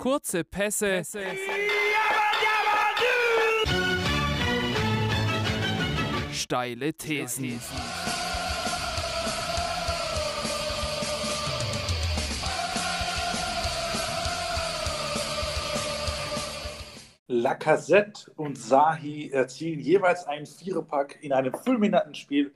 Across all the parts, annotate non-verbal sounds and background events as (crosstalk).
Kurze Pässe. Steile Thesen. Lacazette und Sahi erzielen jeweils einen Viererpack in einem fulminanten Spiel.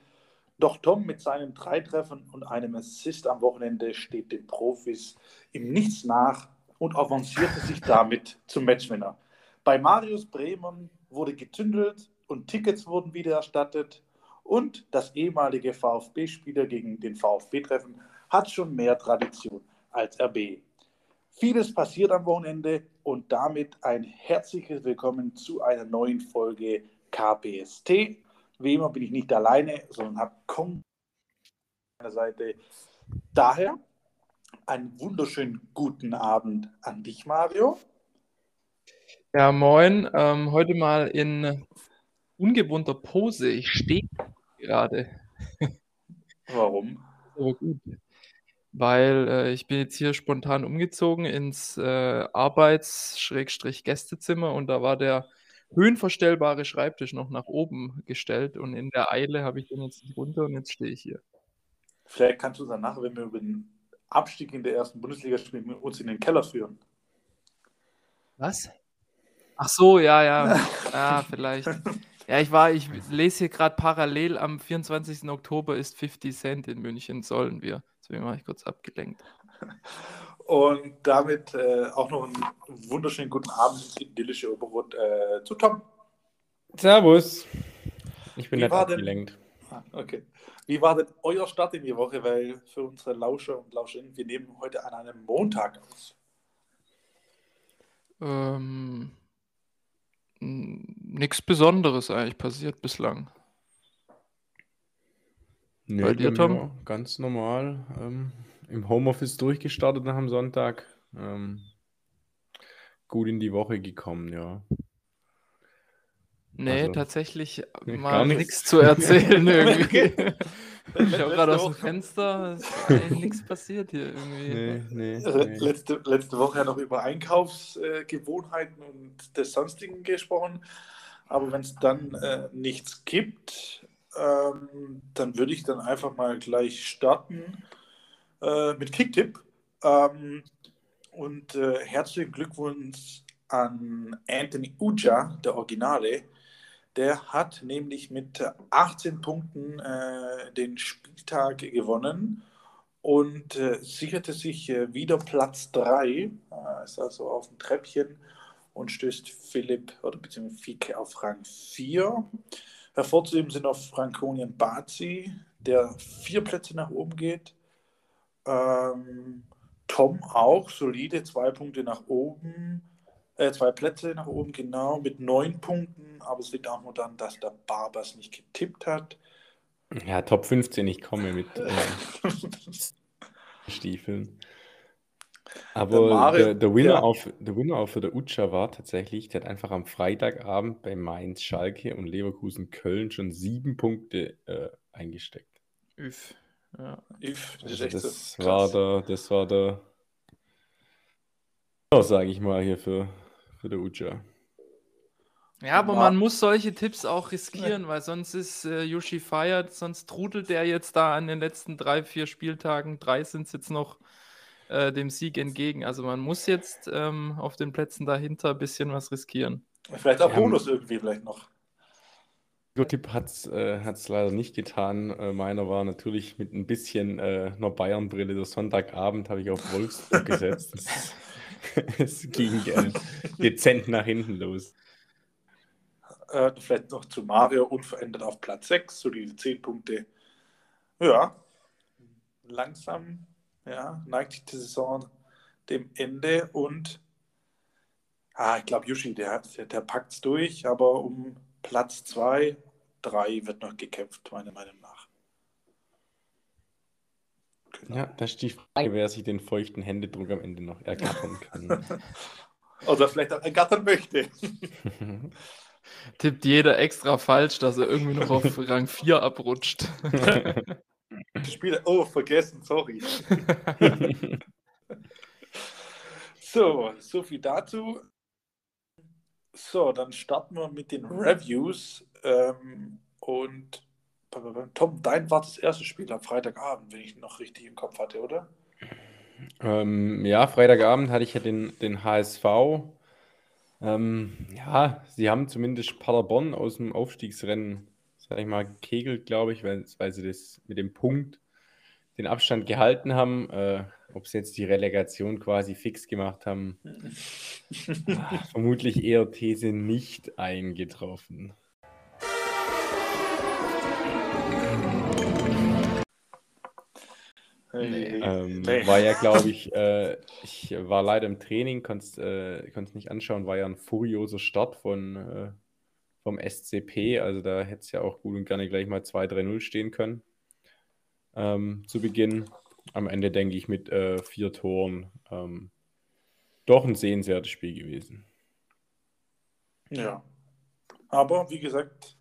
Doch Tom mit seinen drei Treffern und einem Assist am Wochenende steht den Profis im Nichts nach und avancierte sich damit zum Matchwinner. Bei Marius Bremen wurde gezündelt und Tickets wurden wieder erstattet. Und das ehemalige VfB-Spieler gegen den VfB-Treffen hat schon mehr Tradition als RB. Vieles passiert am Wochenende und damit ein herzliches Willkommen zu einer neuen Folge KPST. Wie immer bin ich nicht alleine, sondern habe Kong an meiner Seite. Daher einen wunderschönen guten Abend an dich, Mario. Ja, moin. Ähm, heute mal in ungewohnter Pose. Ich stehe gerade. Warum? Aber gut weil äh, ich bin jetzt hier spontan umgezogen ins äh, Arbeits-Gästezimmer und da war der höhenverstellbare Schreibtisch noch nach oben gestellt und in der Eile habe ich den jetzt nicht runter und jetzt stehe ich hier. Vielleicht kannst du danach, wenn wir über den Abstieg in der ersten Bundesliga spielen, uns in den Keller führen. Was? Ach so, ja, ja. (laughs) ja, vielleicht. Ja, ich war, ich lese hier gerade parallel am 24. Oktober ist 50 Cent in München, sollen wir. Deswegen war ich kurz abgelenkt. Und damit äh, auch noch einen wunderschönen guten Abend idyllische Oberrot äh, zu Tom. Servus. Ich bin Wie denn- abgelenkt. Ah, okay. Wie war denn euer Start in die Woche? Weil für unsere Lauscher und Lauscherinnen, wir nehmen heute an einem Montag aus. Ähm, nichts Besonderes eigentlich passiert bislang. Nö, Bei dir, Tom? Ganz normal. Ähm, Im Homeoffice durchgestartet nach dem Sonntag. Ähm, gut in die Woche gekommen, ja. Nee, Also, tatsächlich nee, (laughs) mal nichts zu erzählen (laughs) irgendwie. Ich habe gerade aus dem Fenster, es ist eigentlich nichts passiert hier irgendwie. Nee, nee, Äh, nee. Letzte, letzte Woche ja noch über Einkaufsgewohnheiten und des Sonstigen gesprochen. Aber wenn es dann äh, nichts gibt, ähm, dann würde ich dann einfach mal gleich starten äh, mit Kicktipp. Ähm, und äh, herzlichen Glückwunsch an Anthony Uja, der Originale. Der hat nämlich mit 18 Punkten äh, den Spieltag gewonnen und äh, sicherte sich äh, wieder Platz 3. Äh, ist also auf dem Treppchen und stößt Philipp oder beziehungsweise Fike auf Rang 4. Hervorzuheben sind noch Frankonien Bazi, der vier Plätze nach oben geht. Ähm, Tom auch, solide, zwei Punkte nach oben, äh, zwei Plätze nach oben, genau, mit neun Punkten. Aber es liegt auch nur daran, dass der Barbers nicht getippt hat. Ja, Top 15, ich komme mit äh, (laughs) Stiefeln. Aber Der Mario- der, der, Winner ja. auf, der Winner auf der Utscha war tatsächlich, der hat einfach am Freitagabend bei Mainz, Schalke und Leverkusen Köln schon sieben Punkte äh, eingesteckt. Üff. Ja. If, das Also das so war der, das war der, sage ich mal hier für, für der Ucha. Ja, aber man muss solche Tipps auch riskieren, weil sonst ist äh, Yoshi feiert, sonst trudelt der jetzt da an den letzten drei, vier Spieltagen, drei sind es jetzt noch, äh, dem Sieg entgegen. Also man muss jetzt ähm, auf den Plätzen dahinter ein bisschen was riskieren. Vielleicht auch Ja, Bonus irgendwie vielleicht noch. Tipp hat es äh, hat's leider nicht getan. Äh, meiner war natürlich mit ein bisschen äh, einer Bayern-Brille. Der Sonntagabend habe ich auf Wolfsburg gesetzt. (laughs) (laughs) (laughs) Es, ging äh, dezent nach hinten los. Äh, vielleicht noch zu Mario, unverändert auf Platz 6, so diese 10 Punkte. Ja, langsam ja, neigt sich die Saison dem Ende und ah, ich glaube, Yushi, der, der, der packt es durch, aber um Platz 2, 3 wird noch gekämpft, meiner Meinung nach. Genau. Ja, da ist die Frage, wer sich den feuchten Händedruck am Ende noch ergattern kann. (laughs) Oder vielleicht auch ergattern möchte. (laughs) Tippt jeder extra falsch, dass er irgendwie noch auf (laughs) Rang 4 abrutscht. Spieler, oh, vergessen, sorry. So, so viel dazu. So, dann starten wir mit den Reviews. Ähm, und Tom, dein war das erste Spiel am Freitagabend, wenn ich noch richtig im Kopf hatte, oder? Ähm, ja, Freitagabend hatte ich ja den, den HSV. Ähm, ja, sie haben zumindest Paderborn aus dem Aufstiegsrennen, sag ich mal, gekegelt, glaube ich, weil, weil sie das mit dem Punkt den Abstand gehalten haben. Äh, ob sie jetzt die Relegation quasi fix gemacht haben, (laughs) vermutlich eher These nicht eingetroffen. Nee. Ähm, nee. War ja, glaube (laughs) ich, äh, ich war leider im Training, konnte es äh, nicht anschauen, war ja ein furioser Start von, äh, vom SCP, also da hätte es ja auch gut und gerne gleich mal 2-3-0 stehen können ähm, zu Beginn. Am Ende denke ich mit äh, vier Toren ähm, doch ein sehenswertes Spiel gewesen. Ja, aber wie gesagt,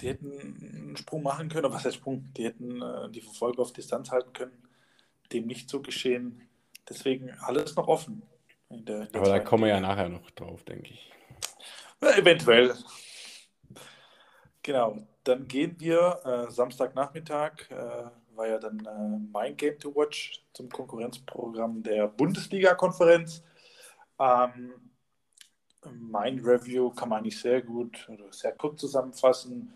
die hätten einen Sprung machen können, oder was heißt Sprung? Die hätten äh, die Verfolger auf Distanz halten können. Dem nicht so geschehen. Deswegen alles noch offen. In der, in der Aber da kommen wir ja nachher noch drauf, denke ich. Ja, eventuell. Genau. Dann gehen wir äh, Samstagnachmittag, äh, war ja dann äh, mein Game to Watch zum Konkurrenzprogramm der Bundesliga-Konferenz. Ähm, mein Review kann man nicht sehr gut oder sehr kurz zusammenfassen.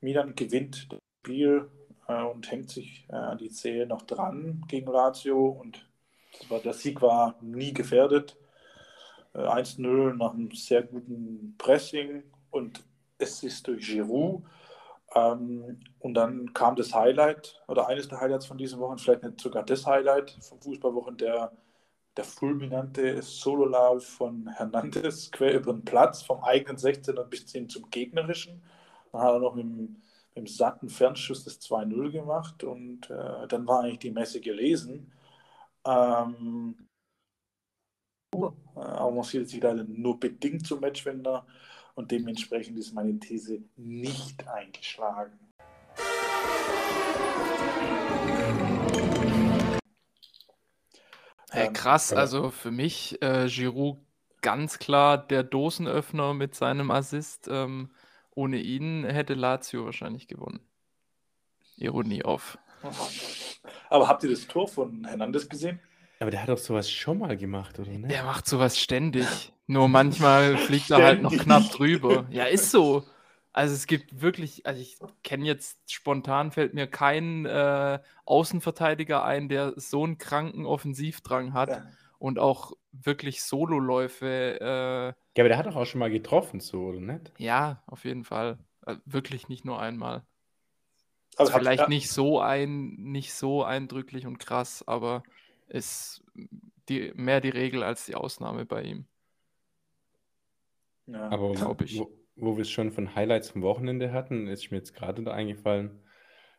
Milan gewinnt das Spiel äh, und hängt sich äh, an die Zehe noch dran gegen Lazio und der Sieg war nie gefährdet. Äh, 1-0 nach einem sehr guten Pressing und es ist durch Giroud. Ähm, und dann kam das Highlight oder eines der Highlights von diesen Wochen, vielleicht nicht sogar das Highlight vom Fußballwochen, der, der fulminante Sololauf von Hernandez quer über den Platz, vom eigenen 16er bis hin zum gegnerischen. Dann hat er noch mit dem, mit dem satten Fernschuss das 2-0 gemacht und äh, dann war eigentlich die Messe gelesen. Ähm, aber man sieht sich leider nur bedingt zum Matchwender und dementsprechend ist meine These nicht eingeschlagen. Hey, ähm, krass, also für mich äh, Giroud ganz klar der Dosenöffner mit seinem Assist. Ähm, ohne ihn hätte Lazio wahrscheinlich gewonnen. Ironie auf. Aber habt ihr das Tor von Hernandez gesehen? Aber der hat doch sowas schon mal gemacht, oder? Ne? Der macht sowas ständig. Nur manchmal (laughs) fliegt er halt noch knapp drüber. Ja, ist so. Also es gibt wirklich, also ich kenne jetzt spontan fällt mir kein äh, Außenverteidiger ein, der so einen kranken Offensivdrang hat ja. Und auch wirklich Sololäufe. Äh, ja, aber der hat doch auch schon mal getroffen, so, oder nicht? Ja, auf jeden Fall. Also wirklich nicht nur einmal. Also vielleicht ja. nicht so ein, nicht so eindrücklich und krass, aber ist die, mehr die Regel als die Ausnahme bei ihm. Ja, Aber glaube ich. Wo, wo wir es schon von Highlights vom Wochenende hatten, ist mir jetzt gerade da eingefallen.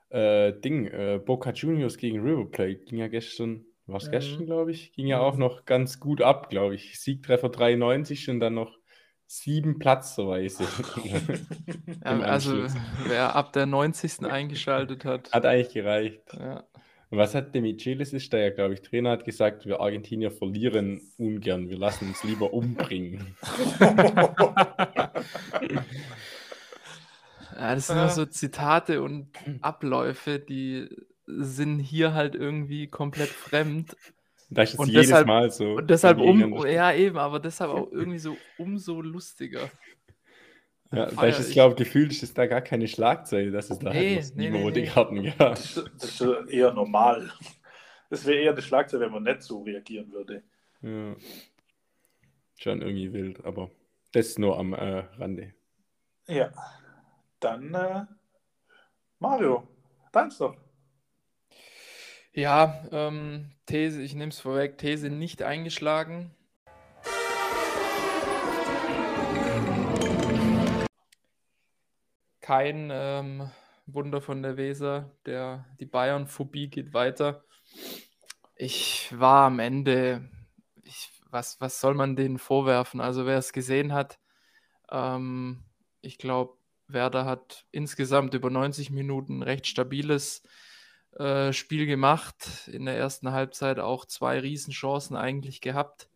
Äh, Ding, äh, Boca Juniors gegen River Plate ging ja gestern, war es mhm. gestern, glaube ich, ging ja auch noch ganz gut ab, glaube ich. Siegtreffer 93 und dann noch sieben Platzverweise. (laughs) also wer ab der 90. eingeschaltet hat. Hat eigentlich gereicht. Ja. Was hat Demichelis ist da ja, glaube ich, Trainer hat gesagt, wir Argentinier verlieren ungern, wir lassen uns lieber umbringen. (laughs) ja, das sind nur so Zitate und Abläufe, die sind hier halt irgendwie komplett fremd. Da ist es jedes deshalb, Mal so. Und deshalb um, ja eben, aber deshalb auch (laughs) irgendwie so umso lustiger. Ja, weil ich glaube, gefühlt ist es da gar keine Schlagzeile, dass es da nee, halt nee, nee, rote Karten (laughs) gab. Das, das, ist eher normal. Das wäre eher eine Schlagzeile, wenn man nicht so reagieren würde. Ja. Schon irgendwie wild, aber das nur am äh, Rande. Ja. Dann äh, Mario, deins doch. Ja, ähm, These, ich nehme es vorweg, These nicht eingeschlagen. kein ähm, Wunder von der Weser. Der, die Bayern-Phobie geht weiter. Ich war am Ende, ich, was, was soll man denen vorwerfen? Also wer es gesehen hat, ähm, ich glaube, Werder hat insgesamt über 90 Minuten recht stabiles äh, Spiel gemacht. In der ersten Halbzeit auch zwei Riesenchancen eigentlich gehabt.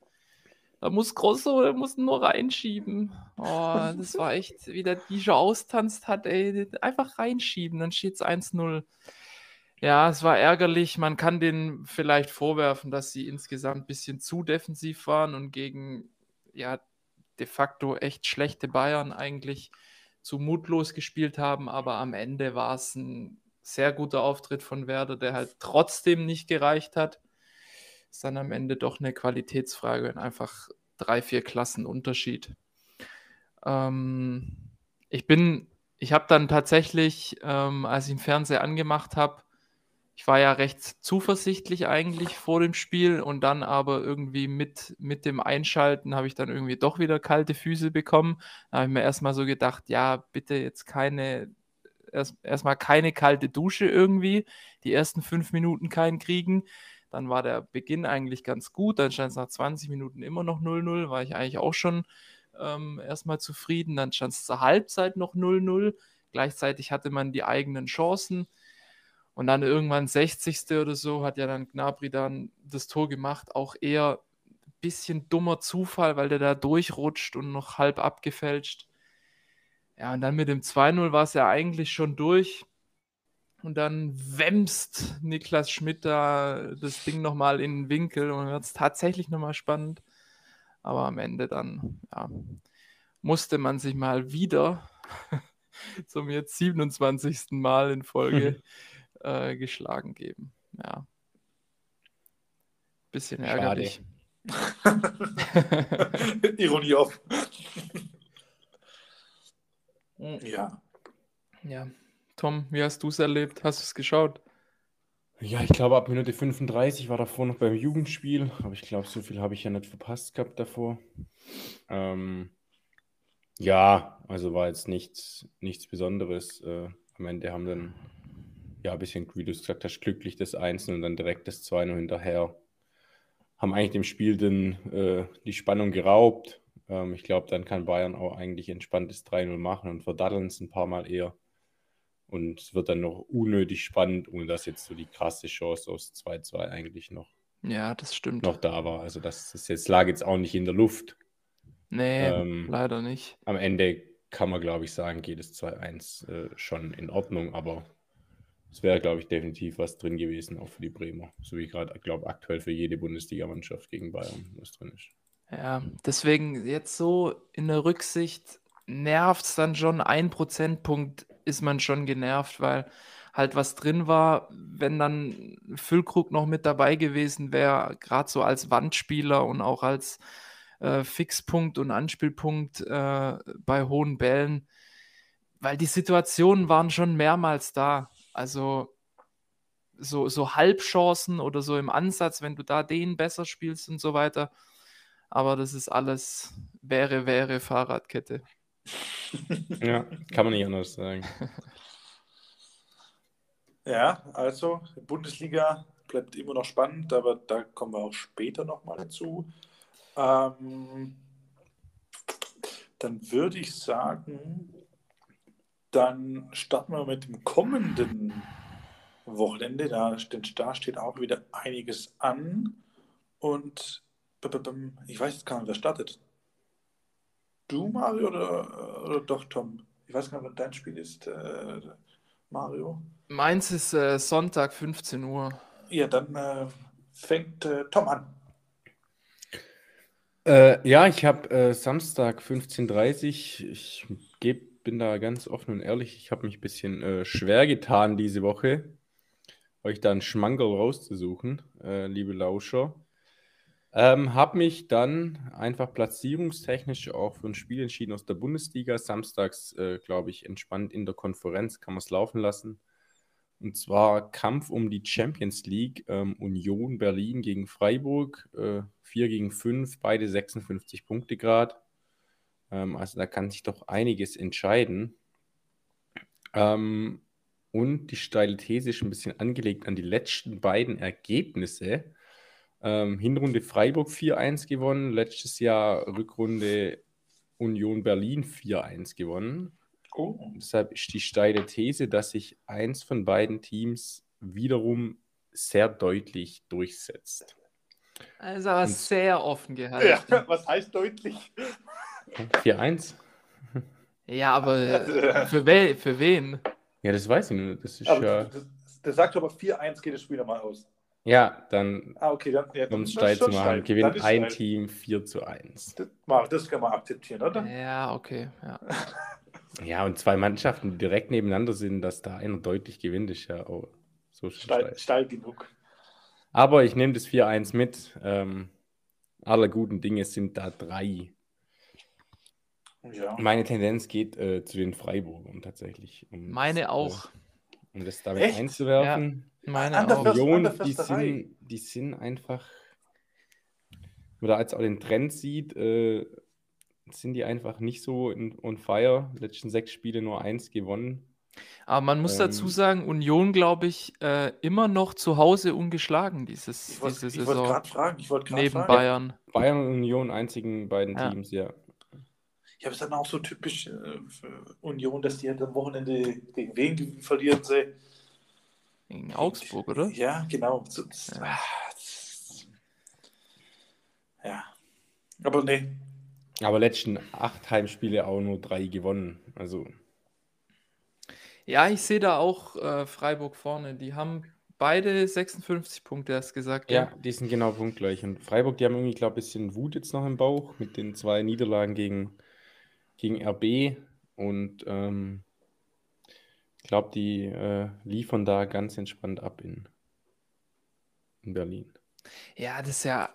Da muss Grosso, der muss nur reinschieben. Oh, das war echt, wie der Dijon austanzt hat, ey. Einfach reinschieben, dann steht es 1-0. Ja, es war ärgerlich. Man kann denen vielleicht vorwerfen, dass sie insgesamt ein bisschen zu defensiv waren und gegen, ja, de facto echt schlechte Bayern eigentlich zu mutlos gespielt haben. Aber am Ende war es ein sehr guter Auftritt von Werder, der halt trotzdem nicht gereicht hat. Ist dann am Ende doch eine Qualitätsfrage und einfach drei, vier Klassen Unterschied. Ähm, ich bin, ich habe dann tatsächlich, ähm, als ich den Fernseher angemacht habe, ich war ja recht zuversichtlich eigentlich vor dem Spiel und dann aber irgendwie mit, mit dem Einschalten habe ich dann irgendwie doch wieder kalte Füße bekommen. Da habe ich mir erstmal so gedacht, ja, bitte jetzt keine, erst, erstmal keine kalte Dusche irgendwie, die ersten fünf Minuten keinen kriegen. Dann war der Beginn eigentlich ganz gut, dann stand es nach 20 Minuten immer noch 0-0, war ich eigentlich auch schon ähm, erstmal zufrieden. Dann stand es zur Halbzeit noch 0-0. Gleichzeitig hatte man die eigenen Chancen. Und dann irgendwann 60. oder so hat ja dann Gnabry dann das Tor gemacht. Auch eher ein bisschen dummer Zufall, weil der da durchrutscht und noch halb abgefälscht. Ja, und dann mit dem 2-0 war es ja eigentlich schon durch. Und dann wämst Niklas Schmidt da das Ding nochmal in den Winkel und wird es tatsächlich nochmal spannend. Aber am Ende dann, ja, musste man sich mal wieder (laughs) zum jetzt 27. Mal in Folge (laughs) äh, geschlagen geben. Ja. Bisschen ärgerlich. (laughs) Ironie auf. Hm. ja. Ja. Tom, wie hast du es erlebt? Hast du es geschaut? Ja, ich glaube, ab Minute 35 war davor noch beim Jugendspiel, aber ich glaube, so viel habe ich ja nicht verpasst gehabt davor. Ähm, ja, also war jetzt nichts, nichts Besonderes. Äh, am Ende haben dann ja, ein bisschen, wie du es gesagt hast, glücklich das 1 und dann direkt das 2 hinterher. Haben eigentlich dem Spiel den, äh, die Spannung geraubt. Ähm, ich glaube, dann kann Bayern auch eigentlich entspanntes 3-0 machen und verdatteln es ein paar Mal eher. Und es wird dann noch unnötig spannend, ohne dass jetzt so die krasse Chance aus 2-2 eigentlich noch, Ja, das stimmt. noch da war. Also das, das jetzt, lag jetzt auch nicht in der Luft. Nee, Ähm, leider nicht. Am Ende kann man, glaube ich, sagen, geht es 2-1 äh, schon in Ordnung, aber es wäre, glaube ich, definitiv was drin gewesen, auch für die Bremer. So wie gerade, glaube aktuell für jede Bundesligamannschaft gegen Bayern, was drin ist. Ja, deswegen jetzt so in der Rücksicht nervt es dann schon. Ein Prozentpunkt ist man schon genervt, weil halt was drin war. Wenn dann Füllkrug noch mit dabei gewesen wäre, gerade so als Wandspieler und auch als äh, Fixpunkt und Anspielpunkt äh, bei hohen Bällen, weil die Situationen waren schon mehrmals da. Also so, so Halbchancen oder so im Ansatz, wenn du da den besser spielst und so weiter. Aber das ist alles wäre, wäre Fahrradkette. (laughs) Ja, kann man nicht anders sagen. (laughs) Ja, also Bundesliga bleibt immer noch spannend, aber da kommen wir auch später nochmal dazu. Ähm, dann würde ich sagen, dann starten wir mit dem kommenden Wochenende. Da, steht- da steht auch wieder einiges an. Und ich weiß jetzt gar nicht, wer startet. Du, Mario, oder, oder doch Tom? Ich weiß gar nicht, wann dein Spiel ist, äh, Mario. Meins ist äh, Sonntag 15 Uhr. Ja, dann äh, fängt äh, Tom an. Äh, ja, ich habe äh, Samstag 15.30 Uhr. Ich geb, bin da ganz offen und ehrlich. Ich habe mich ein bisschen äh, schwer getan diese Woche, euch da einen Schmankerl rauszusuchen, äh, liebe Lauscher. Ähm, habe mich dann einfach platzierungstechnisch auch für ein Spiel entschieden aus der Bundesliga. Samstags, äh, glaube ich, entspannt in der Konferenz kann man es laufen lassen. Und zwar Kampf um die Champions League, ähm, Union Berlin gegen Freiburg, äh, 4 gegen 5, beide 56 Punkte Grad. Ähm, also da kann sich doch einiges entscheiden. Ähm, und die steile These ist ein bisschen angelegt an die letzten beiden Ergebnisse. Ähm, Hinrunde Freiburg 4-1 gewonnen, letztes Jahr Rückrunde Union Berlin 4-1 gewonnen. Oh. Deshalb ist die steile These, dass sich eins von beiden Teams wiederum sehr deutlich durchsetzt. Also aber Und- sehr offen gehalten. Ja, (laughs) was heißt deutlich? 4-1? Ja, aber (laughs) äh, für, we für wen? Ja, das weiß ich nicht. Das ist Aber ja. das, der sagt aber 4-1 geht das Spiel nochmal aus. Ja, dann Ah, okay, dann, ja, um dann es ist steil zu machen, steil. Gewinnt ein steil. Team 4 zu 1. Das, mal, das kann man akzeptieren, oder? Ja, okay. Ja. (laughs) Ja, und zwei Mannschaften, die direkt nebeneinander sind, dass da einer deutlich gewinnt, ist ja auch so Steil, steil. steil genug. Aber ich nehme das 4-1 mit. Ähm, aller guten Dinge sind da drei. Ja. Meine Tendenz geht äh, zu den Freiburgern tatsächlich. Um Meine das, auch. Äh, um das damit Echt? einzuwerfen. Meine Anders- auch. Union, die sind, die sind einfach, wenn man da jetzt auch den Trend sieht, äh, sind die einfach nicht so in, on fire. Letzten sechs Spiele nur eins gewonnen. Aber man muss dazu Ähm, sagen, Union, glaube ich, äh, immer noch zu Hause ungeschlagen dieses, Ich wollte diese ich wollte Saison. gerade fragen. Ich wollte gerade Neben fragen. Bayern. Bayern und Union, einzigen beiden Ja. Teams, ja. Ja, aber ist dann auch so typisch äh, für Union, dass die halt am Wochenende gegen wen verlieren sie? Gegen Augsburg, oder? Ja, genau. Ja. das, ja. Aber nee. Aber letzten acht Heimspiele auch nur drei gewonnen. Also Ja, ich sehe da auch äh, Freiburg vorne. Die haben beide 56 Punkte, hast du gesagt. Ja, die sind genau punktgleich. Und Freiburg, die haben irgendwie, glaube ich, ein bisschen Wut jetzt noch im Bauch mit den zwei Niederlagen gegen, gegen RB. Und ähm, ich glaube, die äh, liefern da ganz entspannt ab in, in Berlin. Ja, das ist ja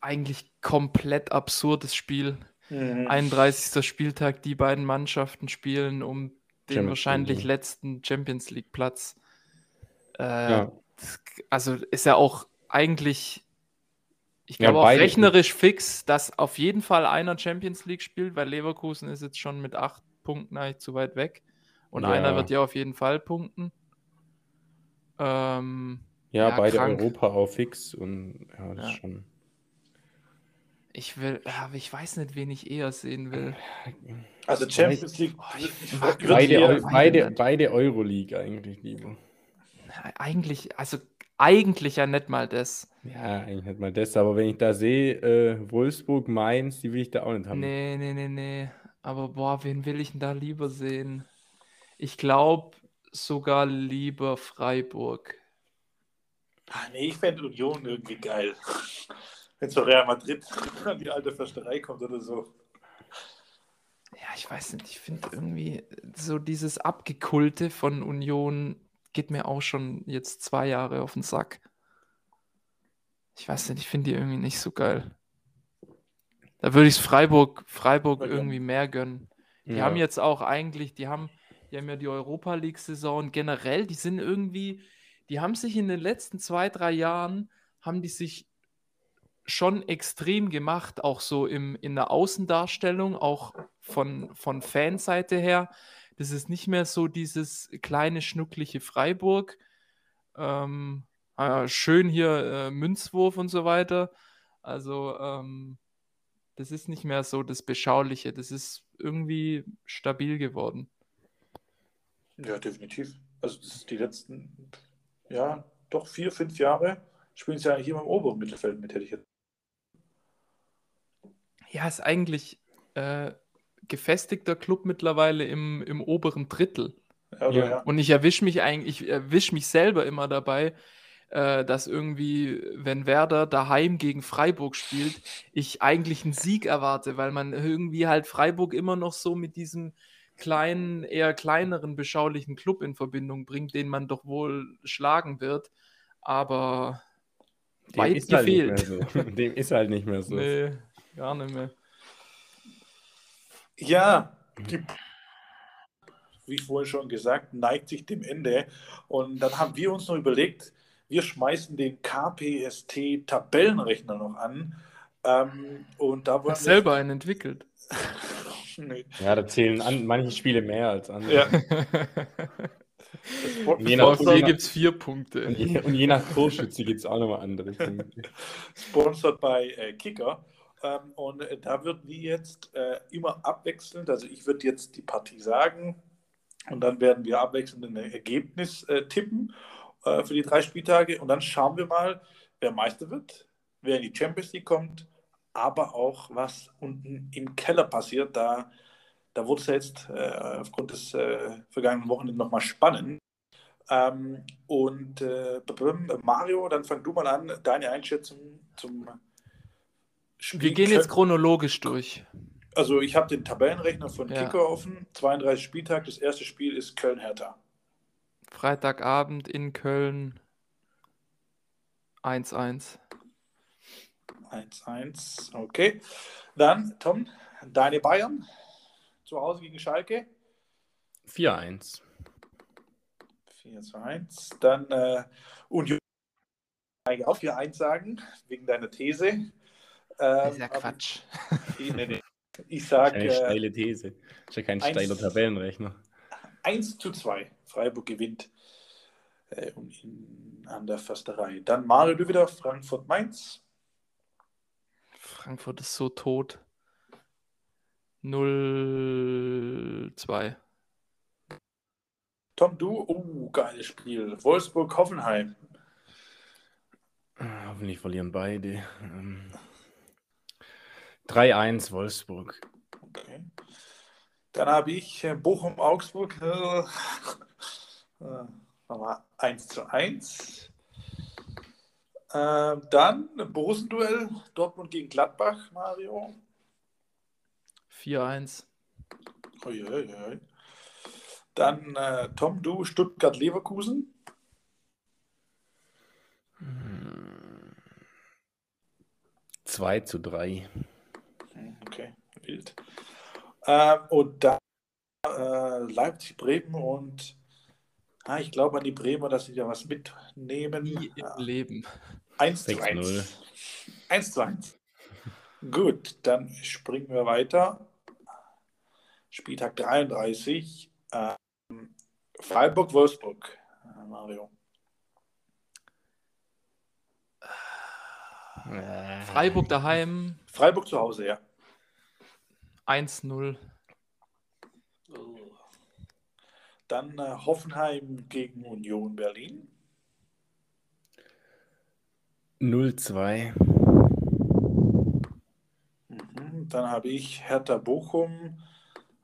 eigentlich komplett absurdes Spiel. Mhm. 31. Spieltag, die beiden Mannschaften spielen um den Champions wahrscheinlich League, letzten Champions League Platz. Äh, Ja. Also ist ja auch eigentlich, ich Ja, glaube auch beide- rechnerisch fix, dass auf jeden Fall einer Champions League spielt, weil Leverkusen ist jetzt schon mit acht Punkten eigentlich zu weit weg. Und Ja. einer wird ja auf jeden Fall punkten. Ähm, Ja, Ja, beide krank. Europa auch fix und ja, das Ja. ist schon. ich will, aber ich weiß nicht, wen ich eher sehen will. Also Champions League. Oh, ich Beide, Eu beide, beide Euroleague eigentlich lieber. Eigentlich, also eigentlich ja nicht mal das. Ja, eigentlich nicht mal das, aber wenn ich da sehe, äh, Wolfsburg, Mainz, die will ich da auch nicht haben. Nee, nee, nee, nee. Aber boah, wen will ich denn da lieber sehen? Ich glaube sogar lieber Freiburg. Ah, nee, ich fände Union irgendwie geil. Wenn so Real Madrid an die alte Försterei kommt oder so. Ja, ich weiß nicht, ich finde irgendwie so dieses Abgekulte von Union geht mir auch schon jetzt zwei Jahre auf den Sack. Ich weiß nicht, ich finde die irgendwie nicht so geil. Da würde ich es Freiburg, Freiburg irgendwie mehr gönnen. Die Ja. haben jetzt auch eigentlich, die haben, die haben ja die Europa League-Saison generell, die sind irgendwie, die haben sich in den letzten zwei, drei Jahren, haben die sich schon extrem gemacht, auch so im, in der Außendarstellung, auch von, von Fanseite her. Das ist nicht mehr so dieses kleine, schnuckliche Freiburg. Ähm, ah, schön hier äh, Münzwurf und so weiter. Also, ähm, das ist nicht mehr so das Beschauliche. Das ist irgendwie stabil geworden. Ja, definitiv. Also das ist die letzten, ja, doch vier, fünf Jahre spielen sie ja eigentlich immer im oberen Mittelfeld mit, hätte ich jetzt. Ja, ist eigentlich äh, gefestigter Club mittlerweile im, im oberen Drittel. Ja. ja. Und ich erwische mich eigentlich, ich erwische mich selber immer dabei, äh, dass irgendwie, wenn Werder daheim gegen Freiburg spielt, ich eigentlich einen Sieg erwarte, weil man irgendwie halt Freiburg immer noch so mit diesem kleinen, eher kleineren, beschaulichen Club in Verbindung bringt, den man doch wohl schlagen wird. Aber Dem weit ist halt nicht mehr gefehlt. so. (laughs) Dem ist halt nicht mehr so. nee, gar nicht mehr. Ja, die, wie vorhin schon gesagt, neigt sich dem Ende. Und dann haben wir uns noch überlegt, wir schmeißen den KPST-Tabellenrechner noch an. Ähm, und da habe selber einen entwickelt. (laughs) Nee. Ja, da zählen an, manche Spiele mehr als andere. Ja. Je nach- VfB gibt es vier Punkte. Und, je, und je nach Torschütze gibt es auch nochmal andere Punkte. Sponsored bei äh, Kicker. Ähm, und äh, da würden wir jetzt äh, immer abwechselnd, also ich würde jetzt die Partie sagen und dann werden wir abwechselnd ein Ergebnis äh, tippen äh, für die drei Spieltage und dann schauen wir mal, wer Meister wird, wer in die Champions League kommt, aber auch was unten im Keller passiert. Da, da wurde es jetzt äh, aufgrund des äh, vergangenen Wochenendes nochmal spannend. Ähm, und äh, Mario, dann fang du mal an, deine Einschätzung zum Spiel. Wir gehen jetzt chronologisch durch. Also ich habe den Tabellenrechner von Ja. Kicker offen. 32 Spieltag. Das erste Spiel ist Köln-Hertha. Freitagabend in Köln 1-1. 1-1. Okay. Dann, Tom, deine Bayern zu Hause gegen Schalke. 4-1. 4 zu 1. Dann äh, Union eigentlich auch 4-1 sagen, wegen deiner These. Ähm, Das ist ja Quatsch. Nee, nee, nee. Ich sage Keine äh, steile These. Ist ja kein eins- steiler Tabellenrechner. 1 zu 2. Freiburg gewinnt äh, an der Försterei. Dann Mario, du wieder, Frankfurt-Mainz. Frankfurt ist so tot. 0-2. Tom, du, oh, geiles Spiel. Wolfsburg-Hoffenheim. Ah, Hoffentlich verlieren beide. Ähm, 3-1 Wolfsburg. Okay. Dann habe ich äh, Bochum-Augsburg. Äh, (laughs) äh, nochmal 1 zu 1. Äh, dann Borussen-Duell, Dortmund gegen Gladbach, Mario. 4-1. Uiuiui. Dann äh, Tom, du, Stuttgart-Leverkusen. 2 zu 3. Hm, Okay, wild. Ähm, und dann äh, Leipzig-Bremen und ah, ich glaube an die Bremer, dass sie da was mitnehmen. Nie im Ah, Leben. 1 zu 6-0. 1. 1 zu 1. (laughs) Gut, dann springen wir weiter. Spieltag 33. Ähm, Freiburg-Wolfsburg, äh, Mario. Freiburg daheim Freiburg zu Hause, ja. 1-0. Dann äh, Hoffenheim gegen Union Berlin. 0-2. Mhm. Dann habe ich Hertha Bochum,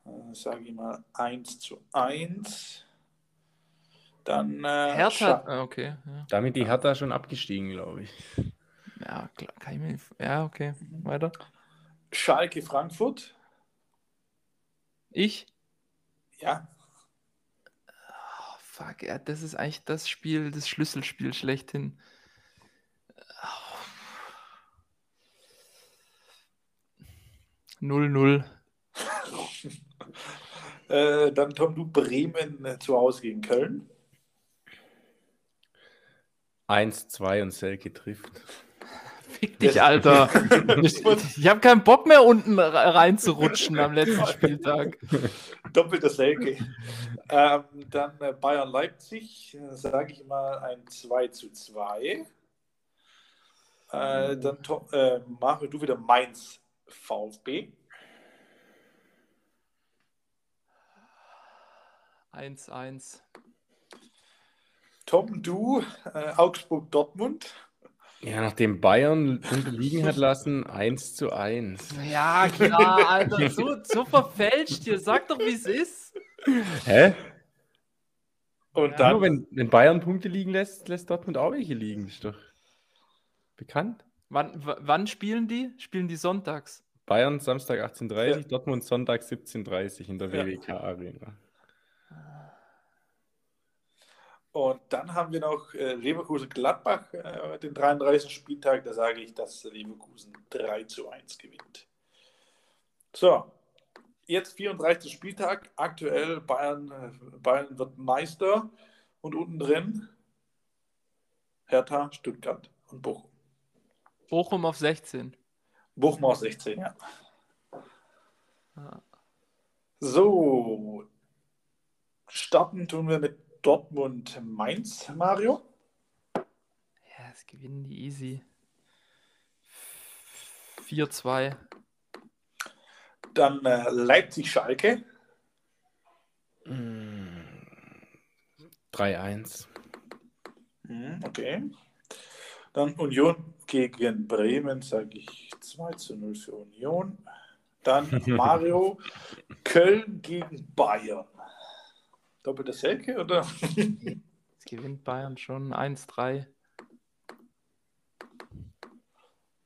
äh, sage ich mal 1 zu 1. Dann äh, Hertha. Ah, okay. Ja, Damit die Hertha schon abgestiegen, glaube ich. ja klar. Kann ich mir, ja, okay. Weiter. Schalke Frankfurt. Ich? Ja, Oh, fuck, ja, das ist eigentlich das Spiel, das Schlüsselspiel schlechthin. Null null. (laughs) äh, dann Tom, du Bremen äh, zu Hause gegen Köln. 1-2 und Selke trifft. Fick dich, Alter. (laughs) Ich, ich habe keinen Bock mehr, unten re- reinzurutschen am letzten (laughs) Spieltag. Doppelter Selke. ähm, dann äh, Bayern Leipzig, äh, sage ich mal ein 2 zu 2. Äh, dann Tom, äh, Mario, du wieder Mainz VfB. 1-1. Tom, du äh, Augsburg Dortmund. Ja, nachdem Bayern unterliegen hat lassen, 1 zu 1. Ja, klar, Alter. So, so verfälscht hier. Sag doch, wie es ist. Hä? Und Ja, dann Nur wenn, wenn Bayern Punkte liegen lässt, lässt Dortmund auch welche liegen. Ist doch bekannt. Wann, wann spielen die? Spielen die sonntags? Bayern Samstag 18.30 Ja. Dortmund Sonntag 17.30 in der Ja. WWK Arena. Und dann haben wir noch äh, Leverkusen-Gladbach, äh, den 33. Spieltag. Da sage ich, dass Leverkusen 3 zu 1 gewinnt. So, jetzt 34. Spieltag. Aktuell Bayern, äh, Bayern wird Meister. Und unten drin Hertha, Stuttgart und Bochum. Bochum auf 16. Bochum aus 16, ja. So, starten tun wir mit Dortmund-Mainz, Mario. Ja, das gewinnen die easy. 4-2. Dann äh, Leipzig-Schalke. 3-1. Mhm, Okay. Dann Union gegen Bremen, sage ich 2 zu 0 für Union. Dann (laughs) Mario, Köln gegen Bayern. Doppelte Selke oder? Jetzt gewinnt Bayern schon 1-3.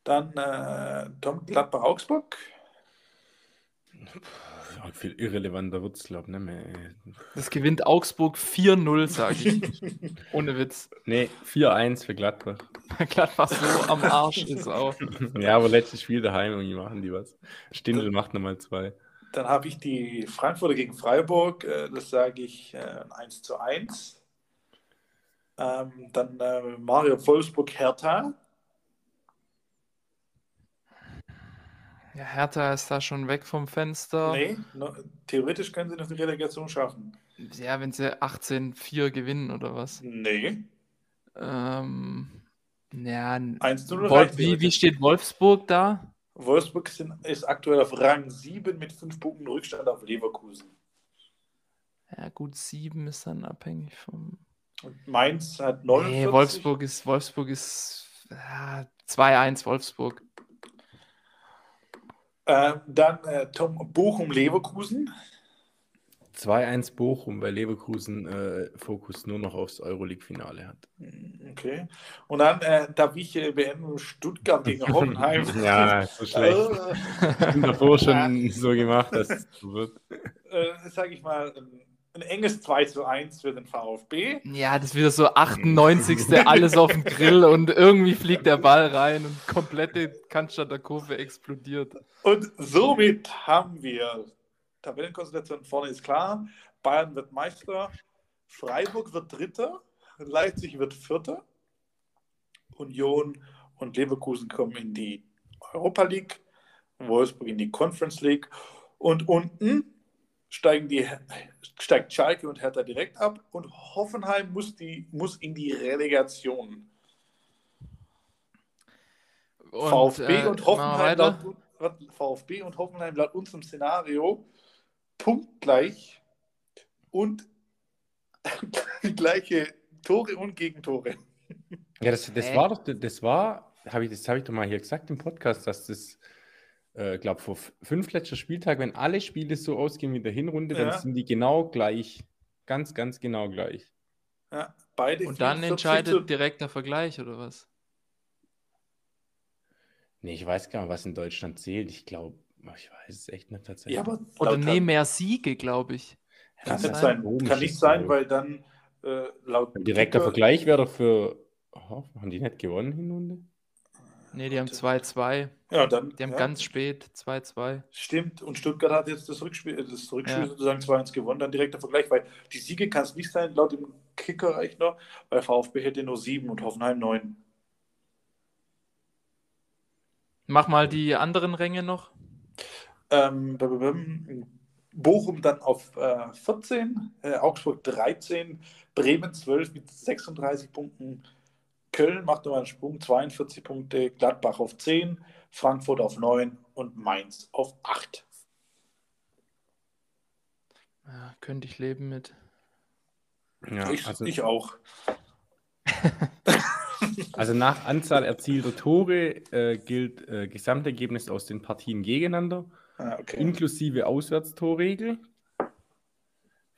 Dann äh, Tom Gladbach Augsburg. Ja, viel irrelevanter wird es, glaube ich, nicht mehr. Das gewinnt Augsburg 4-0, sage ich. (laughs) Ohne Witz. Nee, 4-1 für Gladbach. Gladbach so am Arsch ist auch. (laughs) ja, aber letztes Spiel daheim irgendwie machen die was. Stindl macht nochmal zwei. Dann habe ich die Frankfurter gegen Freiburg. Äh, das sage ich äh, 1 zu 1. Ähm, dann äh, Mario Wolfsburg Hertha. Ja, Hertha ist da schon weg vom Fenster. Nee, no, theoretisch können sie noch die Relegation schaffen. Ja, wenn sie 18-4 gewinnen oder was. Nee. Ähm, ja, 1 zu 0 Wol reicht wie, wie steht Wolfsburg da? Wolfsburg sind, ist aktuell auf Rang 7 mit 5 Punkten Rückstand auf Leverkusen. Ja, gut, 7 ist dann abhängig vom. Und Mainz hat 49. Nee, Wolfsburg ist, Wolfsburg ist ja, 2-1 Wolfsburg. Ähm, dann äh, Tom Bochum Leverkusen. 2-1 Bochum, weil Leverkusen äh, Fokus nur noch aufs Euroleague-Finale hat. Okay. Und dann äh, darf ich äh, beenden Stuttgart gegen (laughs) Hoffenheim. ja, so schlecht. Äh, Ich bin davor schon (laughs) so gemacht, dass es so wird. äh, sage ich mal, ein, enges 2 zu 1 für den VfB. Ja, das ist wieder so 98. (laughs) alles auf dem Grill und irgendwie fliegt der Ball rein und komplette Cannstatter Kurve explodiert. Und somit haben wir Tabellenkonstellation vorne ist klar. Bayern wird Meister, Freiburg wird Dritter, Leipzig wird Vierter, Union und Leverkusen kommen in die Europa League, Wolfsburg in die Conference League und unten steigen die, steigt Schalke und Hertha direkt ab und Hoffenheim muss, die, muss in die Relegation. Und, VfB äh, und Hoffenheim laut, VfB und Hoffenheim laut unserem Szenario punktgleich und (laughs) gleiche Tore und Gegentore. Ja, das, das war doch, das war, habe ich, das habe ich doch mal hier gesagt im Podcast, dass das, äh, glaube vor fünf letzter Spieltag, wenn alle Spiele so ausgehen wie in der Hinrunde, dann Ja. sind die genau gleich. Ganz, ganz genau gleich. Ja, beide Und dann 44 entscheidet zu- direkter Vergleich oder was? Nee, ich weiß gar nicht, was in Deutschland zählt. Ich glaube, ich weiß es echt nicht tatsächlich. Ja, aber Oder nee, mehr Siege, glaube ich. kann kann nicht sein. sein. Kann nicht sein, weil dann äh, laut Ein direkter Kicker- Vergleich wäre doch für. Oh, haben die nicht gewonnen, Hinrunde? Nee, die haben 2-2. Ja, dann. Die haben ja, ganz spät 2-2. Stimmt. Und Stuttgart hat jetzt das Rückspiel, äh, das Rückspiel Ja. sozusagen 2-1 gewonnen, dann direkter Vergleich, weil die Siege kann es nicht sein, laut dem Kickerrechner, weil VfB hätte nur sieben und Hoffenheim neun. Mach mal die anderen Ränge noch. Ähm. Bochum dann auf äh, 14, äh, Augsburg 13, Bremen 12 mit 36 Punkten, Köln macht nochmal einen Sprung, 42 Punkte, Gladbach auf 10, Frankfurt auf 9 und Mainz auf 8. Ja, könnte ich leben mit. Ja, ich, also, ich auch. (laughs) also nach Anzahl erzielter Tore äh, gilt äh, Gesamtergebnis aus den Partien gegeneinander, Ah, okay. inklusive Auswärtstorregel.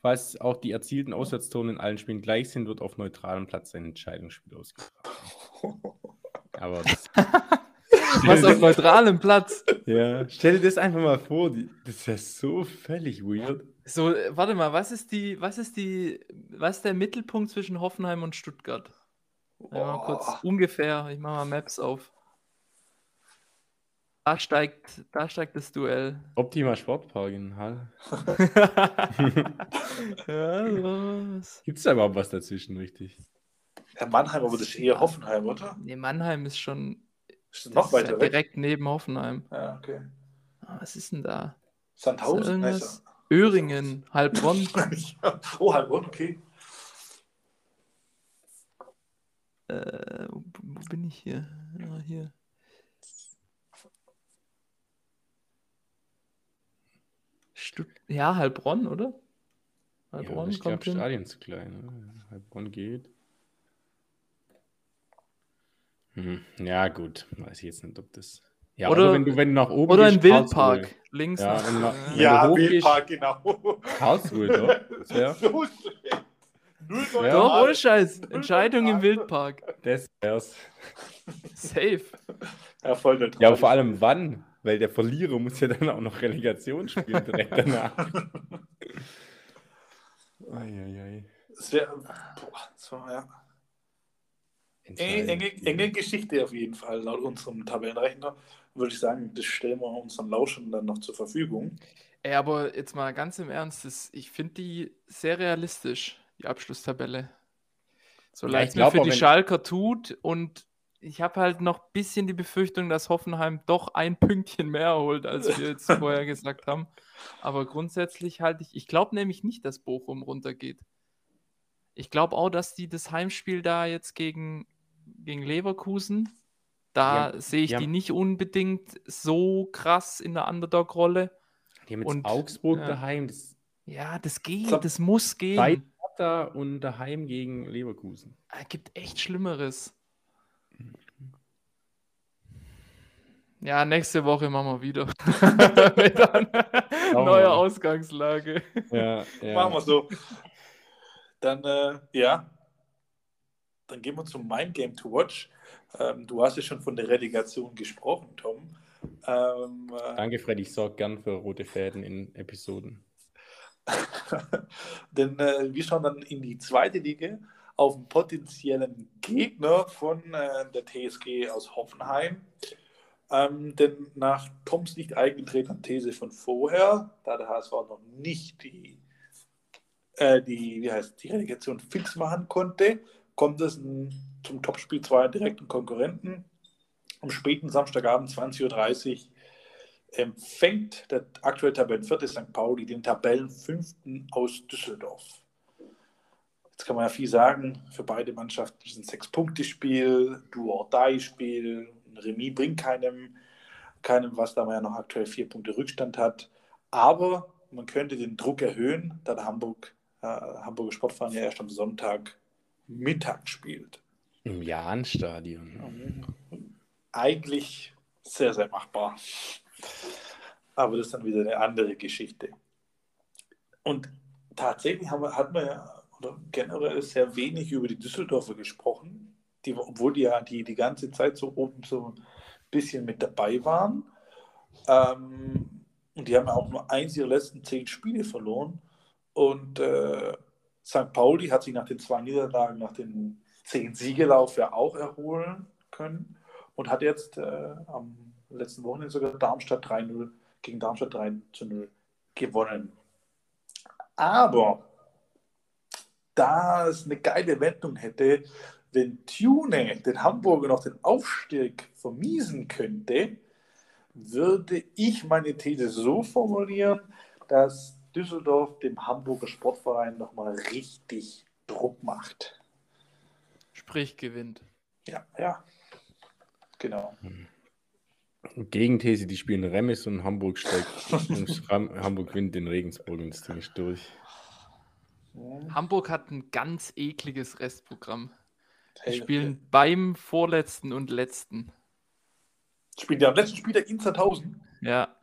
Falls auch die erzielten Auswärtstore in allen Spielen gleich sind, wird auf neutralem Platz ein Entscheidungsspiel ausgetragen. Aber das, (laughs) Was auf neutralem Platz. ja, stell dir das einfach mal vor, die, das ist ja so völlig weird. So, warte mal, was ist die, was ist die, was ist der Mittelpunkt zwischen Hoffenheim und Stuttgart? Ja, mal kurz ungefähr, ich mache mal Maps auf. Da steigt, da steigt das Duell. Optima Sportpark in Hall. (laughs) ja, los. Gibt es da überhaupt was dazwischen, richtig? Ja, Mannheim, aber das ist eher Hoffenheim, oder? Nee, Mannheim ist schon Ist noch ist weiter ja weg? direkt neben Hoffenheim. Ja, okay. Ah, Was ist denn da? Sandhausen? Ist da? Öhringen, Heilbronn. (laughs) Oh, Heilbronn, okay. Äh, wo, wo bin ich hier? Ah, hier. Stutt ja, Heilbronn, oder? Ja, Heilbronn glaube, kommt hin. Stadien zu klein. Ne? Heilbronn geht. Hm, Ja, gut. Weiß ich jetzt nicht, ob das. Ja, Oder- oder, wenn du, wenn du nach oben Oder ein gehst, Karlsruhe. Wildpark. Links Ja, nach- wenn du- wenn Ja, du Wildpark, genau. Karlsruhe, doch. (laughs) Das wär, So schlecht. Null Ja. Doch, ohne Scheiß. Entscheidung im Wildpark. das wär's. Safe. Ja, voll der Ja, aber vor allem wann? Weil der Verlierer muss ja dann auch noch Relegation spielen direkt (laughs) danach. Eieiei. Das wär, boah, das war, ja. Enge, enge, enge Geschichte auf jeden Fall, laut unserem Tabellenrechner. Würde ich sagen, das stellen wir unseren Lauschern dann noch zur Verfügung. Ey, aber jetzt mal ganz im Ernst, das, ich finde die sehr realistisch, die Abschlusstabelle. So Ja, mir glaub für die wenn- Schalker tut und ich habe halt noch ein bisschen die Befürchtung, dass Hoffenheim doch ein Pünktchen mehr holt, als wir jetzt (laughs) vorher gesagt haben. Aber grundsätzlich halte ich, ich glaube nämlich nicht, dass Bochum runtergeht. Ich glaube auch, dass die das Heimspiel da jetzt gegen, gegen Leverkusen, da haben- sehe ich die die nicht unbedingt so krass in der Underdog-Rolle. Die haben jetzt Und, Augsburg ja. daheim, das Ja, das geht, So- das muss gehen. bei Hertha und daheim gegen Leverkusen. Es gibt echt Schlimmeres. Ja, nächste Woche machen wir wieder. (laughs) Mit neuer mal. Ausgangslage. Ja, Machen wir so. Dann, äh, ja. Dann gehen wir zum Mein Game to Watch. Ähm, du hast ja schon von der Relegation gesprochen, Tom. Ähm, äh, Danke, Freddy. Ich sorge gern für rote Fäden in Episoden. (laughs) Denn äh, wir schauen dann in die zweite Liga auf einen potenziellen Gegner von äh, der TSG aus Hoffenheim. Ähm, denn nach Toms nicht eingetretener These von vorher, da der HSV noch nicht die, äh, die, wie heißt, die Relegation fix machen konnte, kommt es zum Topspiel zweier direkten Konkurrenten. Am späten Samstagabend 20.30 Uhr empfängt der aktuelle Tabellenvierte St. Pauli den Tabellenfünften aus Düsseldorf. Jetzt kann man ja viel sagen, für beide Mannschaften ist ein Sechs-Punkte-Spiel, Do-or-Die-Spiel, ein Remis bringt keinem, keinem was, da man ja noch aktuell vier Punkte Rückstand hat. Aber man könnte den Druck erhöhen, da der Hamburg, äh, Hamburger Sportverein ja erst am Sonntag Mittag spielt. Im Jahnstadion. eigentlich sehr, sehr machbar. Aber das ist dann wieder eine andere Geschichte. Und tatsächlich haben wir, hat man ja oder generell sehr wenig über die Düsseldorfer gesprochen, die, obwohl die ja die, die ganze Zeit so oben so ein bisschen mit dabei waren. Ähm, und die haben ja auch nur eins ihrer letzten zehn Spiele verloren. Und äh, St. Pauli hat sich nach den zwei Niederlagen, nach dem zehn Siegelauf ja auch erholen können und hat jetzt äh, am letzten Wochenende sogar Darmstadt 3-0 gegen Darmstadt 3 zu 0 gewonnen. Aber da es eine geile Wendung hätte, wenn Tune den Hamburger noch den Aufstieg vermiesen könnte, würde ich meine These so formulieren, dass Düsseldorf dem Hamburger Sportverein nochmal richtig Druck macht. Sprich, gewinnt. Ja, ja. Genau. Gegenthese, die spielen Remis und Hamburg steigt. Hamburg gewinnt den Regensburg und das Ding durch. Hamburg hat ein ganz ekliges Restprogramm. Hey, spielen beim vorletzten und letzten. Spielt ja am letzten Spieltag in 2000. Ja.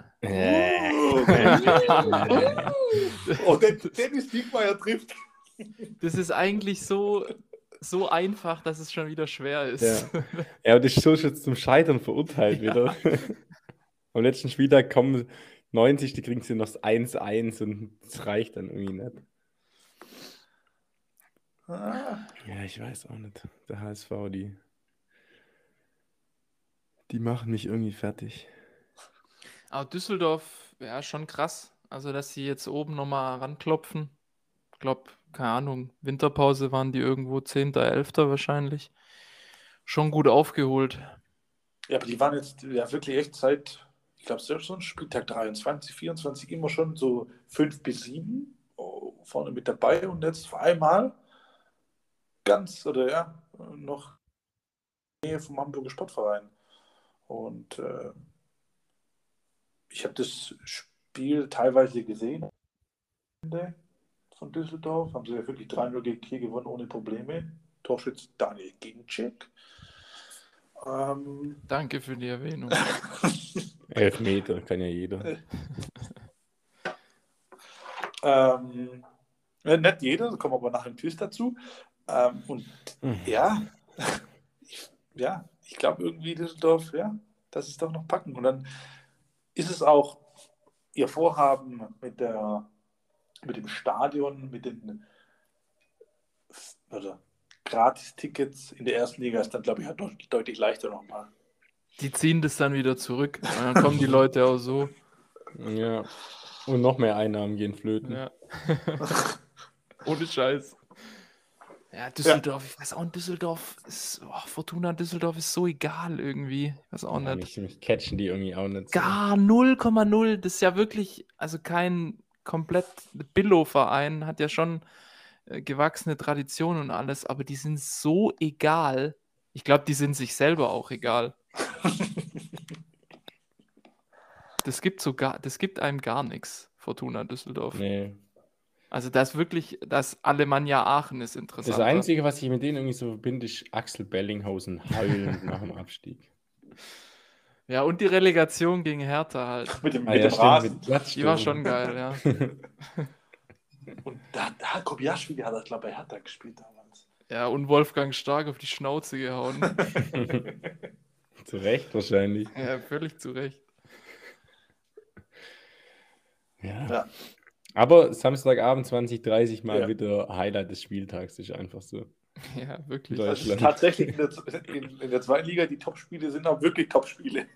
Oh, der Dennis Diekmeyer trifft. Das ist eigentlich so, so einfach, dass es schon wieder schwer ist. Ja. Ja, aber das ist so schon zum Scheitern verurteilt wieder. Am letzten Spieltag kommen 90, die kriegen sie noch das 1-1 und das reicht dann irgendwie nicht. Ah, Ja, ich weiß auch nicht. Der HSV, die. Die machen mich irgendwie fertig. Aber Düsseldorf, ja, schon krass. Also, dass sie jetzt oben nochmal ranklopfen. Ich glaube, keine Ahnung, Winterpause waren die irgendwo 10., 11. wahrscheinlich. Schon gut aufgeholt. Ja, aber die waren jetzt ja wirklich echt seit, ich glaube, selbst so ein Spieltag 23, 24 immer schon so 5 bis 7 oh, vorne mit dabei und jetzt auf einmal ganz oder ja, noch Nähe vom Hamburger Sportverein. Und äh, ich habe das Spiel teilweise gesehen von Düsseldorf. Haben sie ja wirklich 3-0 gegen Kiel gewonnen ohne Probleme. Torschütz Daniel Ginczek. Ähm, Danke für die Erwähnung. (laughs) Elf Meter kann ja jeder. (laughs) ähm, äh, nicht jeder, da kommen wir aber nach dem Quiz dazu. Ähm, und Hm. ja, (laughs) ich, ja, ich glaube irgendwie Düsseldorf, ja, das ist doch noch packen. Und dann ist es auch ihr Vorhaben mit der mit dem Stadion, mit den oder Gratis-Tickets in der ersten Liga ist dann, glaube ich, halt deut- deutlich leichter nochmal. Die ziehen das dann wieder zurück. Und dann kommen die Leute auch so. Ja. Und noch mehr Einnahmen gehen flöten. Ja. (laughs) Ohne Scheiß. Ja, Düsseldorf, ich weiß auch, Düsseldorf ist, oh, Fortuna Düsseldorf ist so egal irgendwie. Ich weiß auch Ja, nicht. mich, mich catchen die irgendwie auch nicht. so. Gar 0,0. Das ist ja wirklich, also kein komplett Billo-Verein, hat ja schon äh, gewachsene Tradition und alles, aber die sind so egal. Ich glaube, die sind sich selber auch egal. (laughs) Das gibt so gar, das gibt einem gar nichts, Fortuna Düsseldorf. Nee. Also das wirklich, das Alemannia Aachen ist interessant. Das Einzige, was ich mit denen irgendwie so verbinde, ist Axel Bellinghausen heulend (laughs) nach dem Abstieg. Ja, und die Relegation gegen Hertha halt. (laughs) Mit dem, Ah, mit ja, dem stimmt, Rasen. mit. Die war schon geil, ja. (laughs) Und da, da Kobiaschwili hat er, glaube ich, bei Hertha gespielt damals. Ja, und Wolfgang Stark auf die Schnauze gehauen. Zu Recht wahrscheinlich. ja, völlig zu Recht. Ja. Ja. Aber Samstagabend 2030 mal Ja. wieder Highlight des Spieltags, ist einfach so. (laughs) Ja, wirklich. Also tatsächlich in der, in, in der zweiten Liga, die Topspiele sind auch wirklich Topspiele.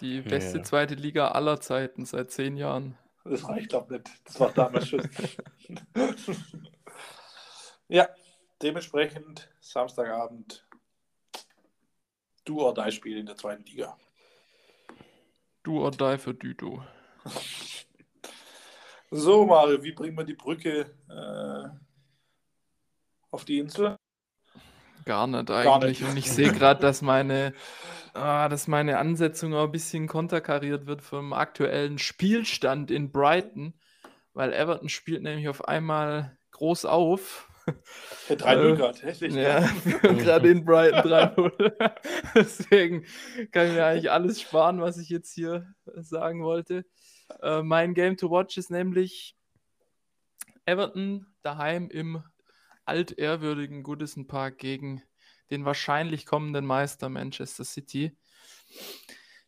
Die beste Ja. zweite Liga aller Zeiten seit zehn Jahren. Das reicht, glaube nicht. Das war damals schon. (laughs) ja, dementsprechend Samstagabend du or die Spiel in der zweiten Liga. Du or die für Düdo. (laughs) So, Mario, wie bringen wir die Brücke äh, auf die Insel? Gar nicht Gar eigentlich. nicht. Und ich sehe gerade, dass meine, (laughs) ah, dass meine Ansetzung auch ein bisschen konterkariert wird vom aktuellen Spielstand in Brighton, weil Everton spielt nämlich auf einmal groß auf. Der 3 Äh, grad, hässlich. Ja, gerade (laughs) in Brighton 3-0. (laughs) Deswegen kann ich mir eigentlich alles sparen, was ich jetzt hier sagen wollte. Äh, mein Game to Watch ist nämlich Everton daheim im altehrwürdigen Goodison Park gegen den wahrscheinlich kommenden Meister Manchester City.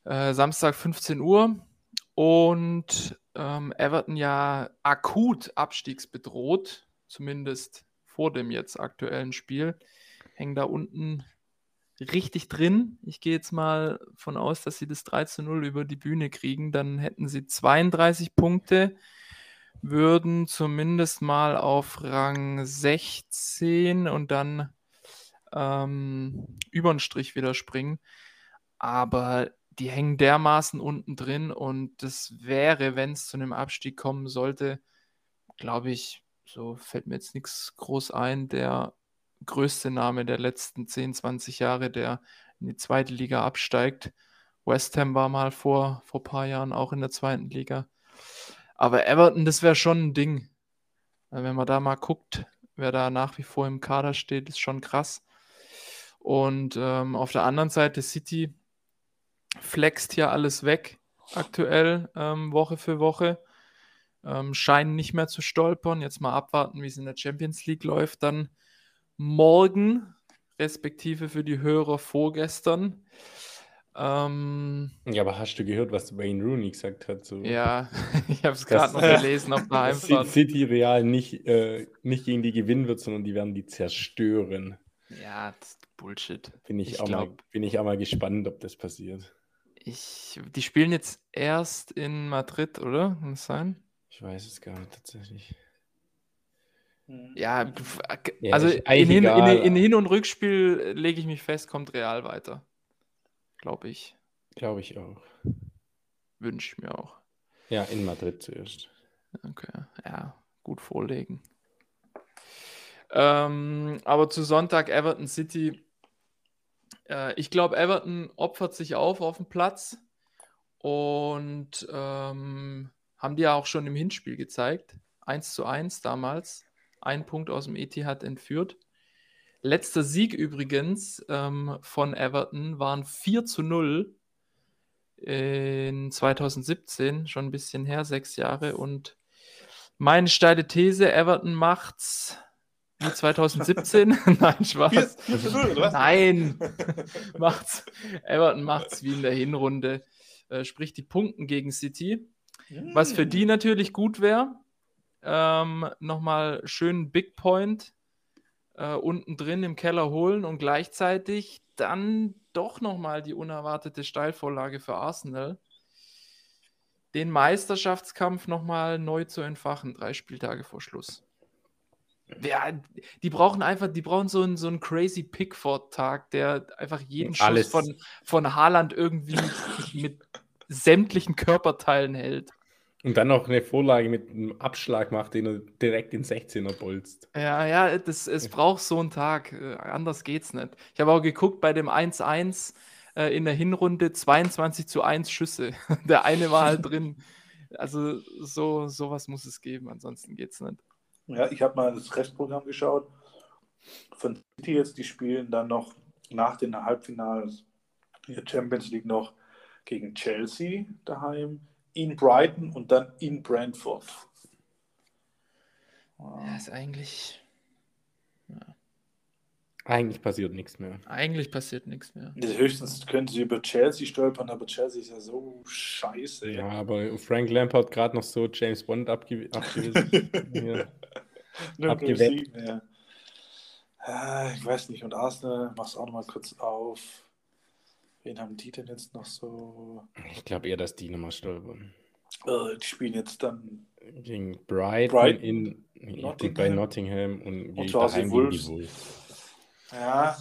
Äh, Samstag 15 Uhr und ähm, Everton ja akut abstiegsbedroht, zumindest vor dem jetzt aktuellen Spiel. Hängen da unten richtig drin. Ich gehe jetzt mal von aus, dass sie das 3 zu 0 über die Bühne kriegen. Dann hätten sie 32 Punkte, würden zumindest mal auf Rang 16 und dann ähm, über den Strich wieder springen. Aber die hängen dermaßen unten drin und das wäre, wenn es zu einem Abstieg kommen sollte, glaube ich, so fällt mir jetzt nichts groß ein, der größte Name der letzten 10, 20 Jahre, der in die zweite Liga absteigt. West Ham war mal vor, vor ein paar Jahren auch in der zweiten Liga. Aber Everton, das wäre schon ein Ding. Äh, Wenn man da mal guckt, wer da nach wie vor im Kader steht, ist schon krass. Und ähm, auf der anderen Seite City flext hier alles weg, aktuell, ähm, Woche für Woche. Ähm, scheinen nicht mehr zu stolpern. Jetzt mal abwarten, wie es in der Champions League läuft. Dann morgen, respektive für die Hörer vorgestern. Ähm, Ja, aber hast du gehört, was Wayne Rooney gesagt hat? So, ja, (laughs) ich habe es gerade noch gelesen auf der (laughs) dass Heimfahrt. City Real nicht, äh, nicht gegen die gewinnen wird, sondern die werden die zerstören. Ja, das ist Bullshit. Bin ich, Ich auch mal, glaub- bin ich auch mal gespannt, ob das passiert. Ich, die spielen jetzt erst in Madrid, oder? Kann das sein? Ich weiß es gar nicht tatsächlich. Ja, pf, Ja, also ist in Hin, in, in Hin- und Rückspiel lege ich mich fest, kommt Real weiter. Glaube ich. Glaube ich auch. Wünsche ich mir auch. Ja, in Madrid zuerst. Okay, ja, gut vorlegen. Ähm, aber zu Sonntag Everton City. Äh, ich glaube, Everton opfert sich auf auf dem Platz und ähm, haben die ja auch schon im Hinspiel gezeigt. 1 zu 1 damals. Ein Punkt aus dem Etihad entführt. Letzter Sieg übrigens ähm, von Everton waren 4 zu 0 in 2017, schon ein bisschen her, sechs Jahre. Und meine steile These, Everton macht's wie 2017. (laughs) (laughs) Nein, Spaß. 4 zu 0, oder was? Nein, (laughs) macht's. Everton macht's wie in der Hinrunde. Äh, sprich, die Punkten gegen City. Was für die natürlich gut wäre, ähm, nochmal schön Big Point äh, unten drin im Keller holen und gleichzeitig dann doch nochmal die unerwartete Steilvorlage für Arsenal. Den Meisterschaftskampf nochmal neu zu entfachen, drei Spieltage vor Schluss. Ja, die brauchen einfach, die brauchen so einen, so einen crazy Pickford-Tag, der einfach jeden Schuss Alles. von, von Haaland irgendwie mit sämtlichen Körperteilen hält. Und dann noch eine Vorlage mit einem Abschlag macht, den er direkt in 16er bolzt. Ja, ja, das, es braucht so einen Tag. äh, Anders geht's nicht. Ich habe auch geguckt bei dem 1-1 äh, in der Hinrunde 22 zu 1 Schüsse. (laughs) Der eine war halt drin. Also so sowas muss es geben, ansonsten geht's nicht. Ja, ich habe mal das Restprogramm geschaut. Von City jetzt, die spielen dann noch nach den Halbfinals in der Champions League noch gegen Chelsea daheim, in Brighton und dann in Brentford. Ja, ist eigentlich, Eigentlich passiert nichts mehr. eigentlich passiert nichts mehr. Höchstens können sie über Chelsea stolpern, aber Chelsea ist ja so scheiße. Ja, aber Frank Lampard gerade noch so James Bond abge abgewiesen. (laughs) ja. Sieben, ja. Ah, Ich weiß nicht, und Arsenal, mach's auch noch mal kurz auf. Wen haben die denn jetzt noch so? Ich glaube eher, dass die nochmal stolpern. Äh, die spielen jetzt dann Gegen Brighton, Brighton, in, in Nottingham. bei Nottingham und, Hause daheim Wolves. gegen die Wolves. Ja,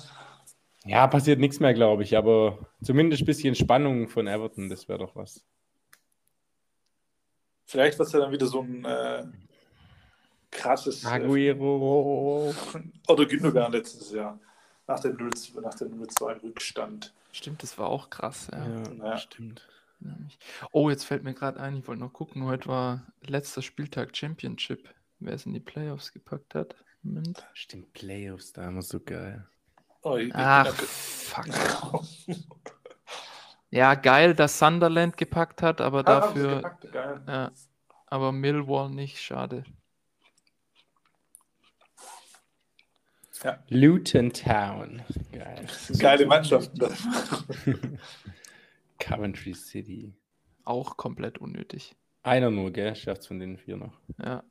Ja, passiert nichts mehr, glaube ich, aber zumindest ein bisschen Spannung von Everton, das wäre doch was. vielleicht wird es ja dann wieder so ein äh, krasses äh, Aguero. (laughs) oder Gündogan letztes Jahr nach dem 0 nach dem 0-2 Rückstand. Stimmt, das war auch krass. Ja. Ja, Ja. stimmt. Oh, jetzt fällt mir gerade ein, ich wollte noch gucken, heute war letzter Spieltag Championship. Wer es in die Playoffs gepackt hat. Moment. Stimmt, Playoffs damals so geil. Oh, Ach, fuck. Ja, geil, dass Sunderland gepackt hat, aber Ah, haben sie dafür, gepackt, geil. ja, aber Millwall nicht, schade. Luton Town. Geil. Geile Mannschaften. (laughs) Coventry City. Auch komplett unnötig. Einer nur, gell? Schafft's von den vier noch. Ja.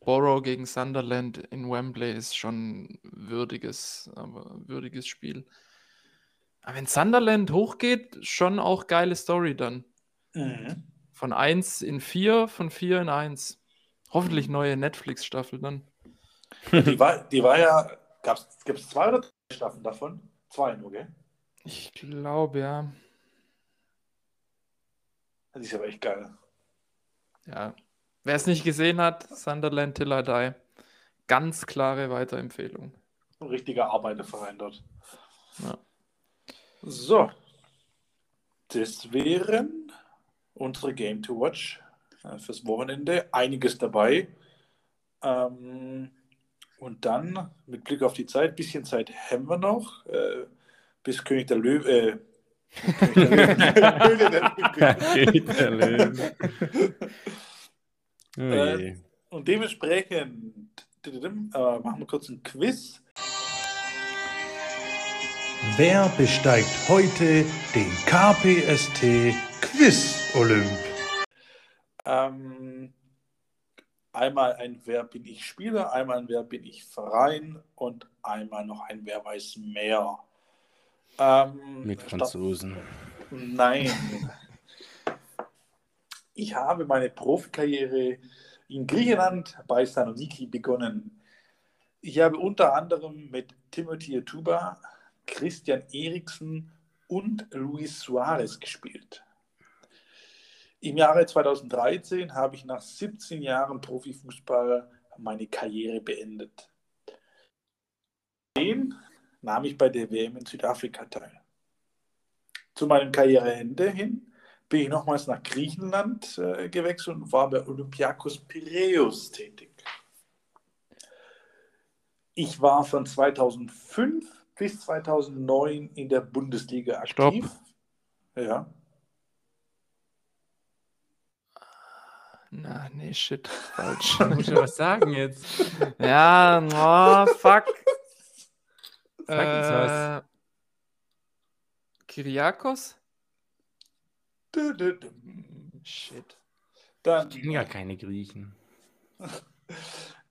Borough gegen Sunderland in Wembley ist schon würdiges, aber würdiges Spiel. Aber wenn Sunderland hochgeht, schon auch geile Story dann. Mhm. Von 1 in 4, von 4 in 1. Hoffentlich neue Netflix-Staffel dann. Die war, die war ja, gibt es zwei oder drei Staffeln davon? Zwei nur, gell? Ich glaube, ja. Das ist aber echt geil. Ja. Wer es nicht gesehen hat, Sunderland Till I Die. Ganz klare Weiterempfehlung. Ein richtiger Arbeiterverein dort. Ja. So. Das wären unsere Game to Watch äh, fürs Wochenende. Einiges dabei. Ähm, und dann, mit Blick auf die Zeit, bisschen Zeit haben wir noch, äh, bis König der Löwe. Äh, König der Löwen. (laughs) (laughs) Äh. Und dementsprechend äh, machen wir kurz ein Quiz. Wer besteigt heute den KPST Quiz Olymp? Ähm, einmal ein Wer bin ich Spieler, einmal ein Wer bin ich Verein und einmal noch ein Wer weiß mehr. Ähm, Mit Statt- Franzosen. Nein. Ich habe meine Profikarriere in Griechenland bei Saloniki begonnen. Ich habe unter anderem mit Timothy Etuba, Christian Eriksen und Luis Suarez gespielt. Im Jahre 2013 habe ich nach 17 Jahren Profifußball meine Karriere beendet. Den nahm ich bei der WM in Südafrika teil. Zu meinem Karriereende hin bin ich nochmals nach Griechenland äh, gewechselt und war bei Olympiakos Piräus tätig. Ich war von 2005 bis 2009 in der Bundesliga aktiv. Stopp. Ja. Na, nee, shit. (laughs) Falsch. Musst ja was sagen jetzt. ja, oh, fuck. Sag uns was. Äh, Kyriakos? Dü, dü. Shit. Dann, Ich kenne ja keine Griechen.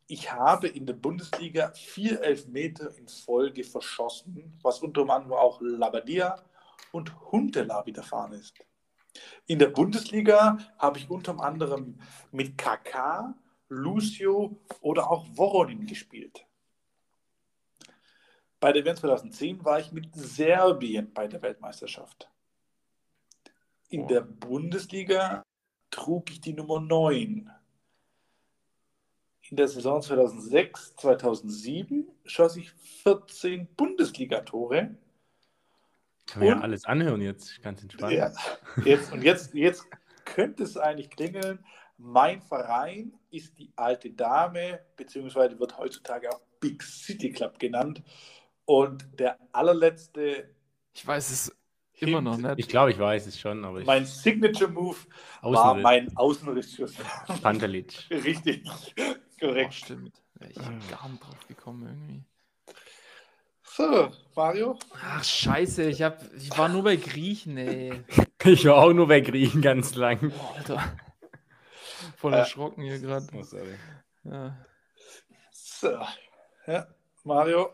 ich habe in der Bundesliga vier Elfmeter in Folge verschossen, was unter anderem auch Labadia und Huntela widerfahren ist. In der Bundesliga habe ich unter anderem mit KK, Lucio oder auch Voronin gespielt. Bei der WM 2010 war ich mit Serbien bei der Weltmeisterschaft. In der Bundesliga trug ich die Nummer 9. In der Saison 2006, 2007 schoss ich 14 Bundesligatore. Kann man ja Und- alles anhören jetzt, ganz entspannt. Ja, jetzt, und jetzt, jetzt könnte es eigentlich klingeln. Mein Verein ist die alte Dame, beziehungsweise wird heutzutage auch Big City Club genannt. Und der allerletzte, Ich weiß es immer noch Hint- nicht. Ich glaube, ich weiß es schon, aber ich. mein Signature Move war mein Außenrissschuss. Pantelic. (laughs) Richtig, Oh, korrekt. stimmt. Wäre ich gar nicht drauf gekommen irgendwie. So, Mario, Ach, scheiße, ich, hab, ich war nur bei Griechen, ey. (laughs) Ich war auch nur bei Griechen ganz lang. Boah, Alter. Voll Äh. erschrocken hier gerade. Oh. Ja. so, ja, Mario,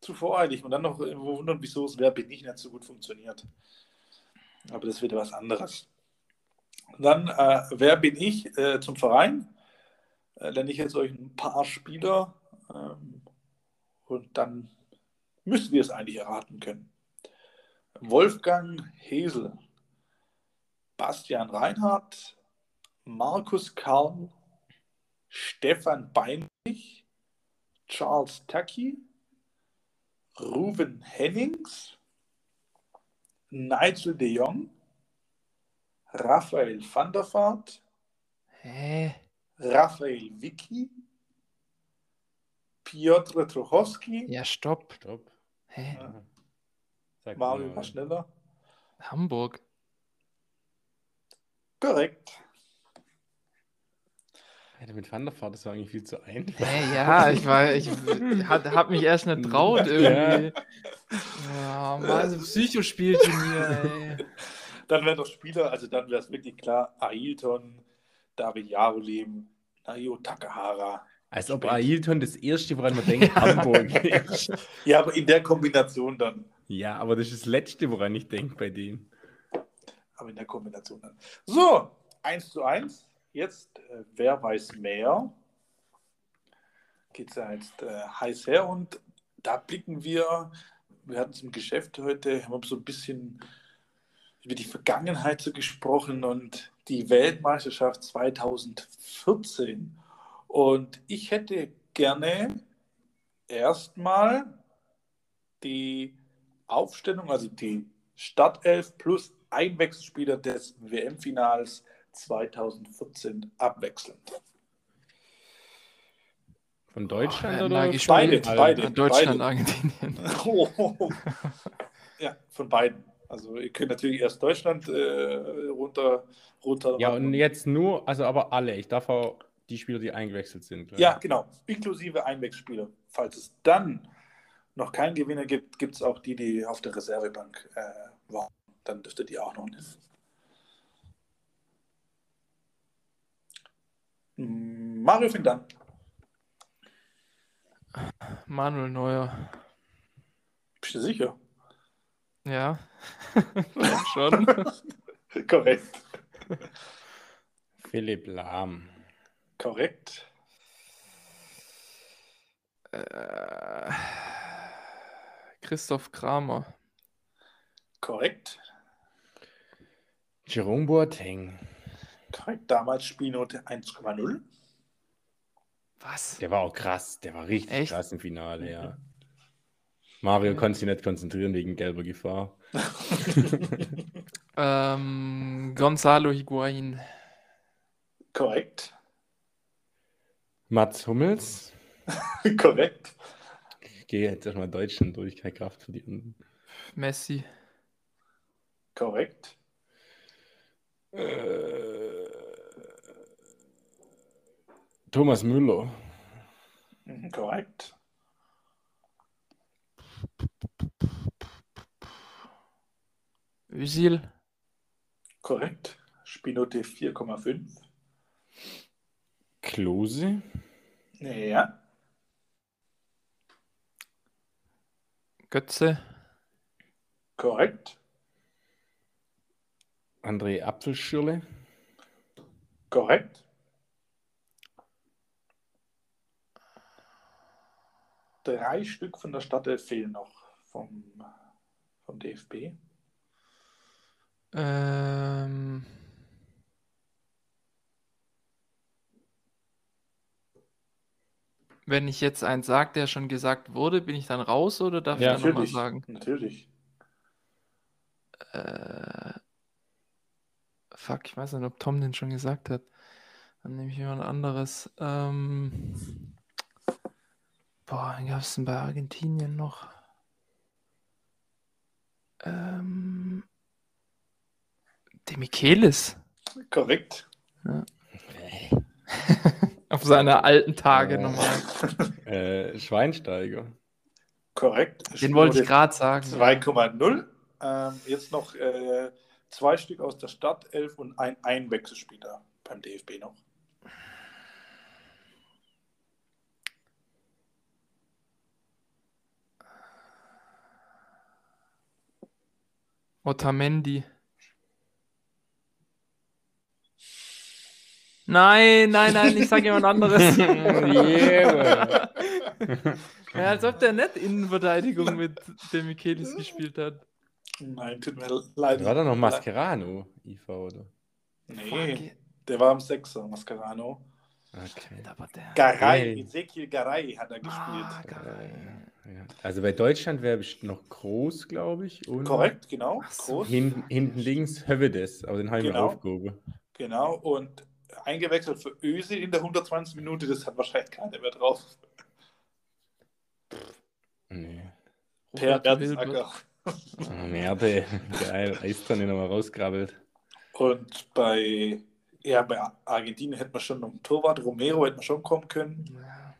zu voreilig. Und dann noch irgendwo wundern, wieso es Wer bin ich nicht so gut funktioniert. Aber das wieder was anderes. Dann, äh, wer bin ich äh, zum Verein? Äh, nenne ich jetzt euch ein paar Spieler ähm, und dann müsst ihr es eigentlich erraten können. Wolfgang Hesel, Bastian Reinhardt, Markus Karl, Stefan Beinrich, Charles Tacky, Ruben Hennings, Nigel de Jong, Raphael van der Vaart, Hä? Raphael Vicky, Piotr Trochowski, Ja, stopp. Stopp. Hä? Sag Mario mal. war schneller. Hamburg. Korrekt. Ja, mit Van der Vaart, das war eigentlich viel zu einfach. Hä, ja, ich war, ich hat, hab mich erst nicht traut irgendwie. Ja, mal so ein Psychospielchen hier, ey. Dann wären noch Spieler, also dann wäre es wirklich klar, Ailton, David Jarolim, Nayo Takahara. Als ob Ailton das erste, woran man denkt, (laughs) Hamburg ist. Ja, aber in der Kombination dann. Ja, aber das ist das letzte, woran ich denke bei dem. Aber in der Kombination dann. So, 1 zu 1. Jetzt, äh, wer weiß mehr? Geht es ja jetzt äh, heiß her und da blicken wir, wir hatten es im Geschäft heute, haben so ein bisschen über die Vergangenheit so gesprochen und die Weltmeisterschaft 2014. Und ich hätte gerne erstmal die Aufstellung, also die Startelf plus Einwechselspieler des WM-Finals 2014 abwechselnd. Von Deutschland Oh, oder? von. Beide, beide. Deutschland, Argentinien. (laughs) Oh. Ja, von beiden. Also ihr könnt natürlich erst Deutschland äh, runter, runter. Ja, und jetzt nur, also aber alle. Ich darf auch die Spieler, die eingewechselt sind. Ja, genau. Inklusive Einwechselspieler. Falls es dann noch keinen Gewinner gibt, gibt es auch die, die auf der Reservebank äh, waren. Dann dürfte die auch noch nehmen. Mario fängt an. Manuel Neuer. Bist du sicher? Ja. (laughs) Schon. (laughs) Korrekt. Philipp Lahm. Korrekt. Äh, Christoph Kramer. Korrekt. Jerome Boateng. Korrekt. Damals Spielnote 1,0. Was? Der war auch krass. Der war richtig Echt? krass im Finale, ja. Mario konnte sich nicht konzentrieren wegen gelber Gefahr. (laughs) Ähm, Gonzalo Higuain. Korrekt. Mats Hummels. (laughs) Korrekt. gehe jetzt erstmal Deutschland durch, keine Kraft für die anderen. Messi. Korrekt. Äh, Thomas Müller. Mhm, korrekt. Özil. Korrekt. Spinote 4,5. Klose. Ja. Götze. Korrekt. André Apfelschirle. Korrekt. Drei Stück von der Stadt fehlen noch vom, vom DFB. Ähm, wenn ich jetzt einen sage, der schon gesagt wurde, bin ich dann raus oder darf Ja, ich dann nochmal Natürlich. sagen? Natürlich. Äh, fuck, ich weiß nicht, ob Tom den schon gesagt hat. Dann nehme ich jemand anderes. Ähm, boah, wen gab es denn bei Argentinien noch? Ähm, De Michelis. Korrekt. (laughs) (laughs) Auf seine alten Tage Äh. nochmal. (laughs) Äh, Schweinsteiger. Korrekt. Den wollte ich gerade sagen. 2,0. Ähm, jetzt noch äh, zwei Stück aus der Stadt, elf und ein Einwechselspieler beim DFB noch. Otamendi. Nein, nein, nein, ich sage jemand anderes. Yeah. (laughs) ja, als ob der nicht Innenverteidigung mit dem Michelis gespielt hat. Nein, tut mir leid. War da noch Mascherano, IV, oder? Nee, der war am Sechser, Mascherano. Okay. Aber der. Garay. Ezekiel Garay hat er Ah, gespielt. geil. Ja. Also bei Deutschland wäre bestimmt noch groß, glaube ich. Und Korrekt, genau. Groß. Hinten, hinten links Hövedes, aber den habe ich Genau. mir aufgehoben. Genau. Und eingewechselt für Özil in der 120 Minute, das hat wahrscheinlich keiner mehr drauf. Nee. Per. Mertesacker. Oh, Merde, geil. Eistonne nochmal rausgrabbelt. Und bei, ja, bei Argentinien hätte man schon noch einen Torwart, Romero hätte man schon kommen können. Ja.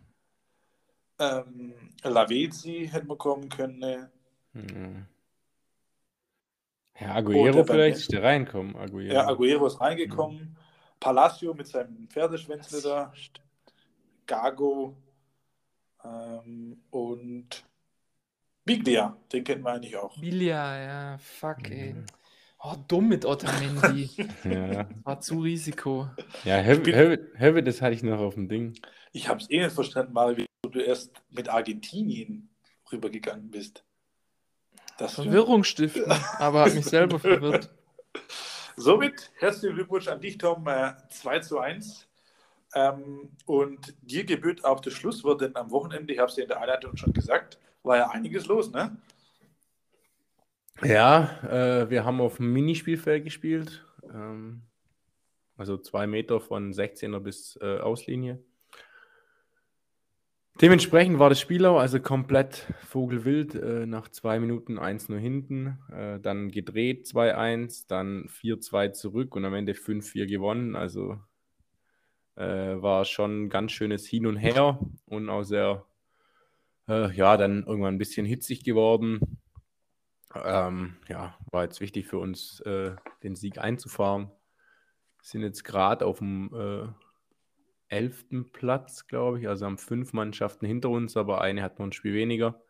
Ähm, Lavezzi hätte man kommen können. ne? Hm. Ja, Aguero vielleicht der reinkommen. Aguero. Ja, Aguero ist reingekommen. Palacio mit seinem Pferdeschwänzle da. Gago. Ähm, und Biglia, den kennt man eigentlich auch. Bilia, ja, fuck, ey. Mhm. Oh, dumm mit Otamendi. (laughs) Ja, War zu Risiko. ja Höv- Hövedes hatte ich noch auf dem Ding. Ich habe es eh nicht verstanden, Mario, wie du erst mit Argentinien rübergegangen bist. Das Verwirrung stiften, aber hat mich (laughs) selber verwirrt. Somit herzlichen Glückwunsch an dich, Tom. Äh, 2 zu 1. Ähm, und dir gebührt auch das Schlusswort, denn am Wochenende, ich habe es ja in der Einleitung schon gesagt, war ja einiges los, ne? Ja, äh, wir haben auf dem Minispielfeld gespielt. Ähm, also zwei Meter von 16er bis äh, Auslinie. Dementsprechend war das Spiel auch also komplett vogelwild. Äh, nach zwei Minuten 1-0 hinten, äh, dann gedreht 2-1, dann 4-2 zurück und am Ende 5-4 gewonnen. Also äh, war schon ein ganz schönes Hin und Her und auch sehr, äh, ja, dann irgendwann ein bisschen hitzig geworden. Ähm, ja, war jetzt wichtig für uns, äh, den Sieg einzufahren. Sind jetzt gerade auf dem äh, elften Platz, glaube ich. Also haben fünf Mannschaften hinter uns, aber eine hat noch ein Spiel weniger.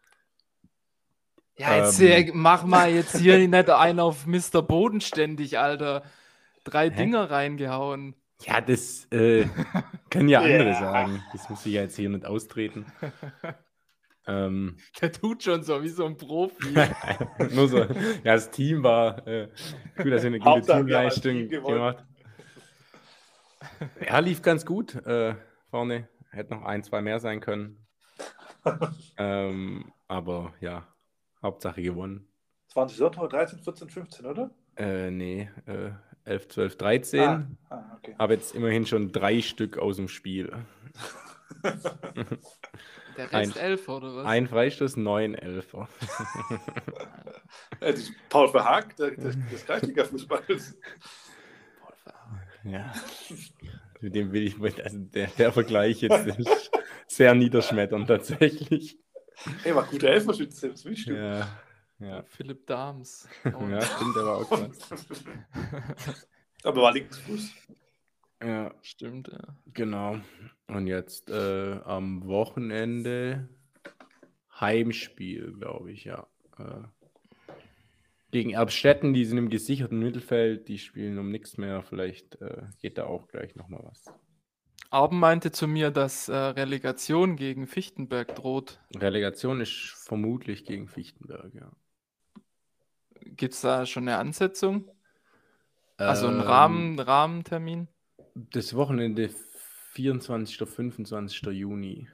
Ja, jetzt Ähm. äh, mach mal jetzt hier (laughs) nicht einen auf Mr. Bodenständig, Alter. Drei Hä? Dinger reingehauen. Ja, das äh, können ja andere Ja. sagen. Das muss ich ja jetzt hier nicht austreten. (laughs) ähm, Der tut schon so wie so ein Profi. (laughs) nur so, ja, das Team war äh, gut, dass wir eine gute Teamleistung Team gewonnen. gemacht. (laughs) Ja, lief ganz gut. Äh, vorne hätte noch ein, zwei mehr sein können. (laughs) ähm, aber ja, Hauptsache gewonnen. 20 Sonntag, 13, 14, 15, oder? Äh, nee, äh, 11, 12, 13. Ah, ah, okay. Aber jetzt immerhin schon drei Stück aus dem Spiel. (laughs) Der Ein- Rest elf oder was? Ein Freistoß, neun Elfer. Äh, das ist Paul Verhaag der, des, des Kreisliga-Fußballs. Ja. Mit dem will ich, also der, der Vergleich jetzt ist sehr niederschmetternd tatsächlich. Ey, war guter Elferschütze, das willst du. Ja, ja. Philipp Dahms. Oh, (laughs) Ja, stimmt, der war auch krass. (laughs) Aber war Linksfuß. Ja, Stimmt, ja. genau. Und jetzt äh, am Wochenende Heimspiel, glaube ich, ja. Äh, gegen Erbstetten, die sind im gesicherten Mittelfeld, die spielen um nichts mehr. Vielleicht äh, geht da auch gleich nochmal was. Arben meinte zu mir, dass äh, Relegation gegen Fichtenberg droht. Relegation ist vermutlich gegen Fichtenberg, ja. Gibt es da schon eine Ansetzung? Also einen Ähm, Rahmen, Rahmentermin? Das Wochenende 24. 25. Juni.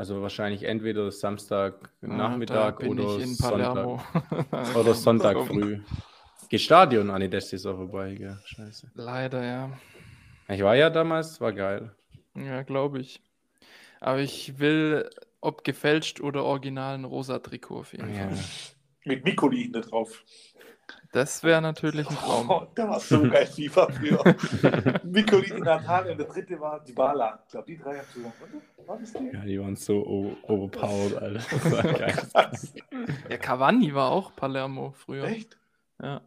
Also wahrscheinlich entweder Samstag Ah, Nachmittag da bin oder ich in Sonntag, Palermo. (laughs) oder Sonntag früh. Geht Stadion an, das ist auch vorbei, gell? Scheiße. Leider, ja. Ich war ja damals, war geil. Ja, glaube ich. Aber ich will, ob gefälscht oder original, ein rosa Trikot auf jeden Ja. Fall. Mit Mikoli hinten drauf. Das wäre natürlich ein Traum. Oh, der war so geil, FIFA früher. (laughs) Mikoli, die Natale und der dritte war Dybala. Ich glaube, die drei haben zusammen. oder? War das die? ja, die waren so overpowered, Alter. Das war (laughs) geil. Ja, Cavani war auch Palermo früher. Echt? Ja.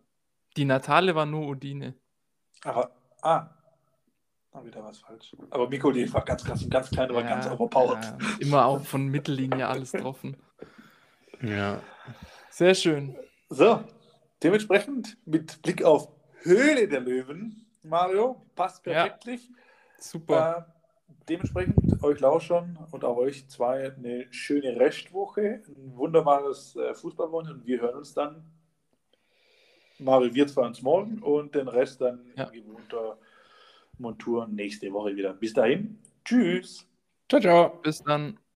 Die Natale war nur Udine. Aber, ah. Da wieder was falsch. Aber Mikoli war ganz krass und ganz klein, aber ganz overpowered. ja, immer auch von Mittellinie alles getroffen. ja. Sehr schön. So, dementsprechend mit Blick auf Höhle der Löwen, Mario, passt Ja. perfektlich. Super. Äh, dementsprechend euch Lauschern und auch euch zwei eine schöne Restwoche, ein wunderbares äh, Fußballwochenende und wir hören uns dann. Mario, wir zwei uns morgen und den Rest dann Ja. in gewohnter Montur nächste Woche wieder. Bis dahin, tschüss. Ciao, ciao. Bis dann.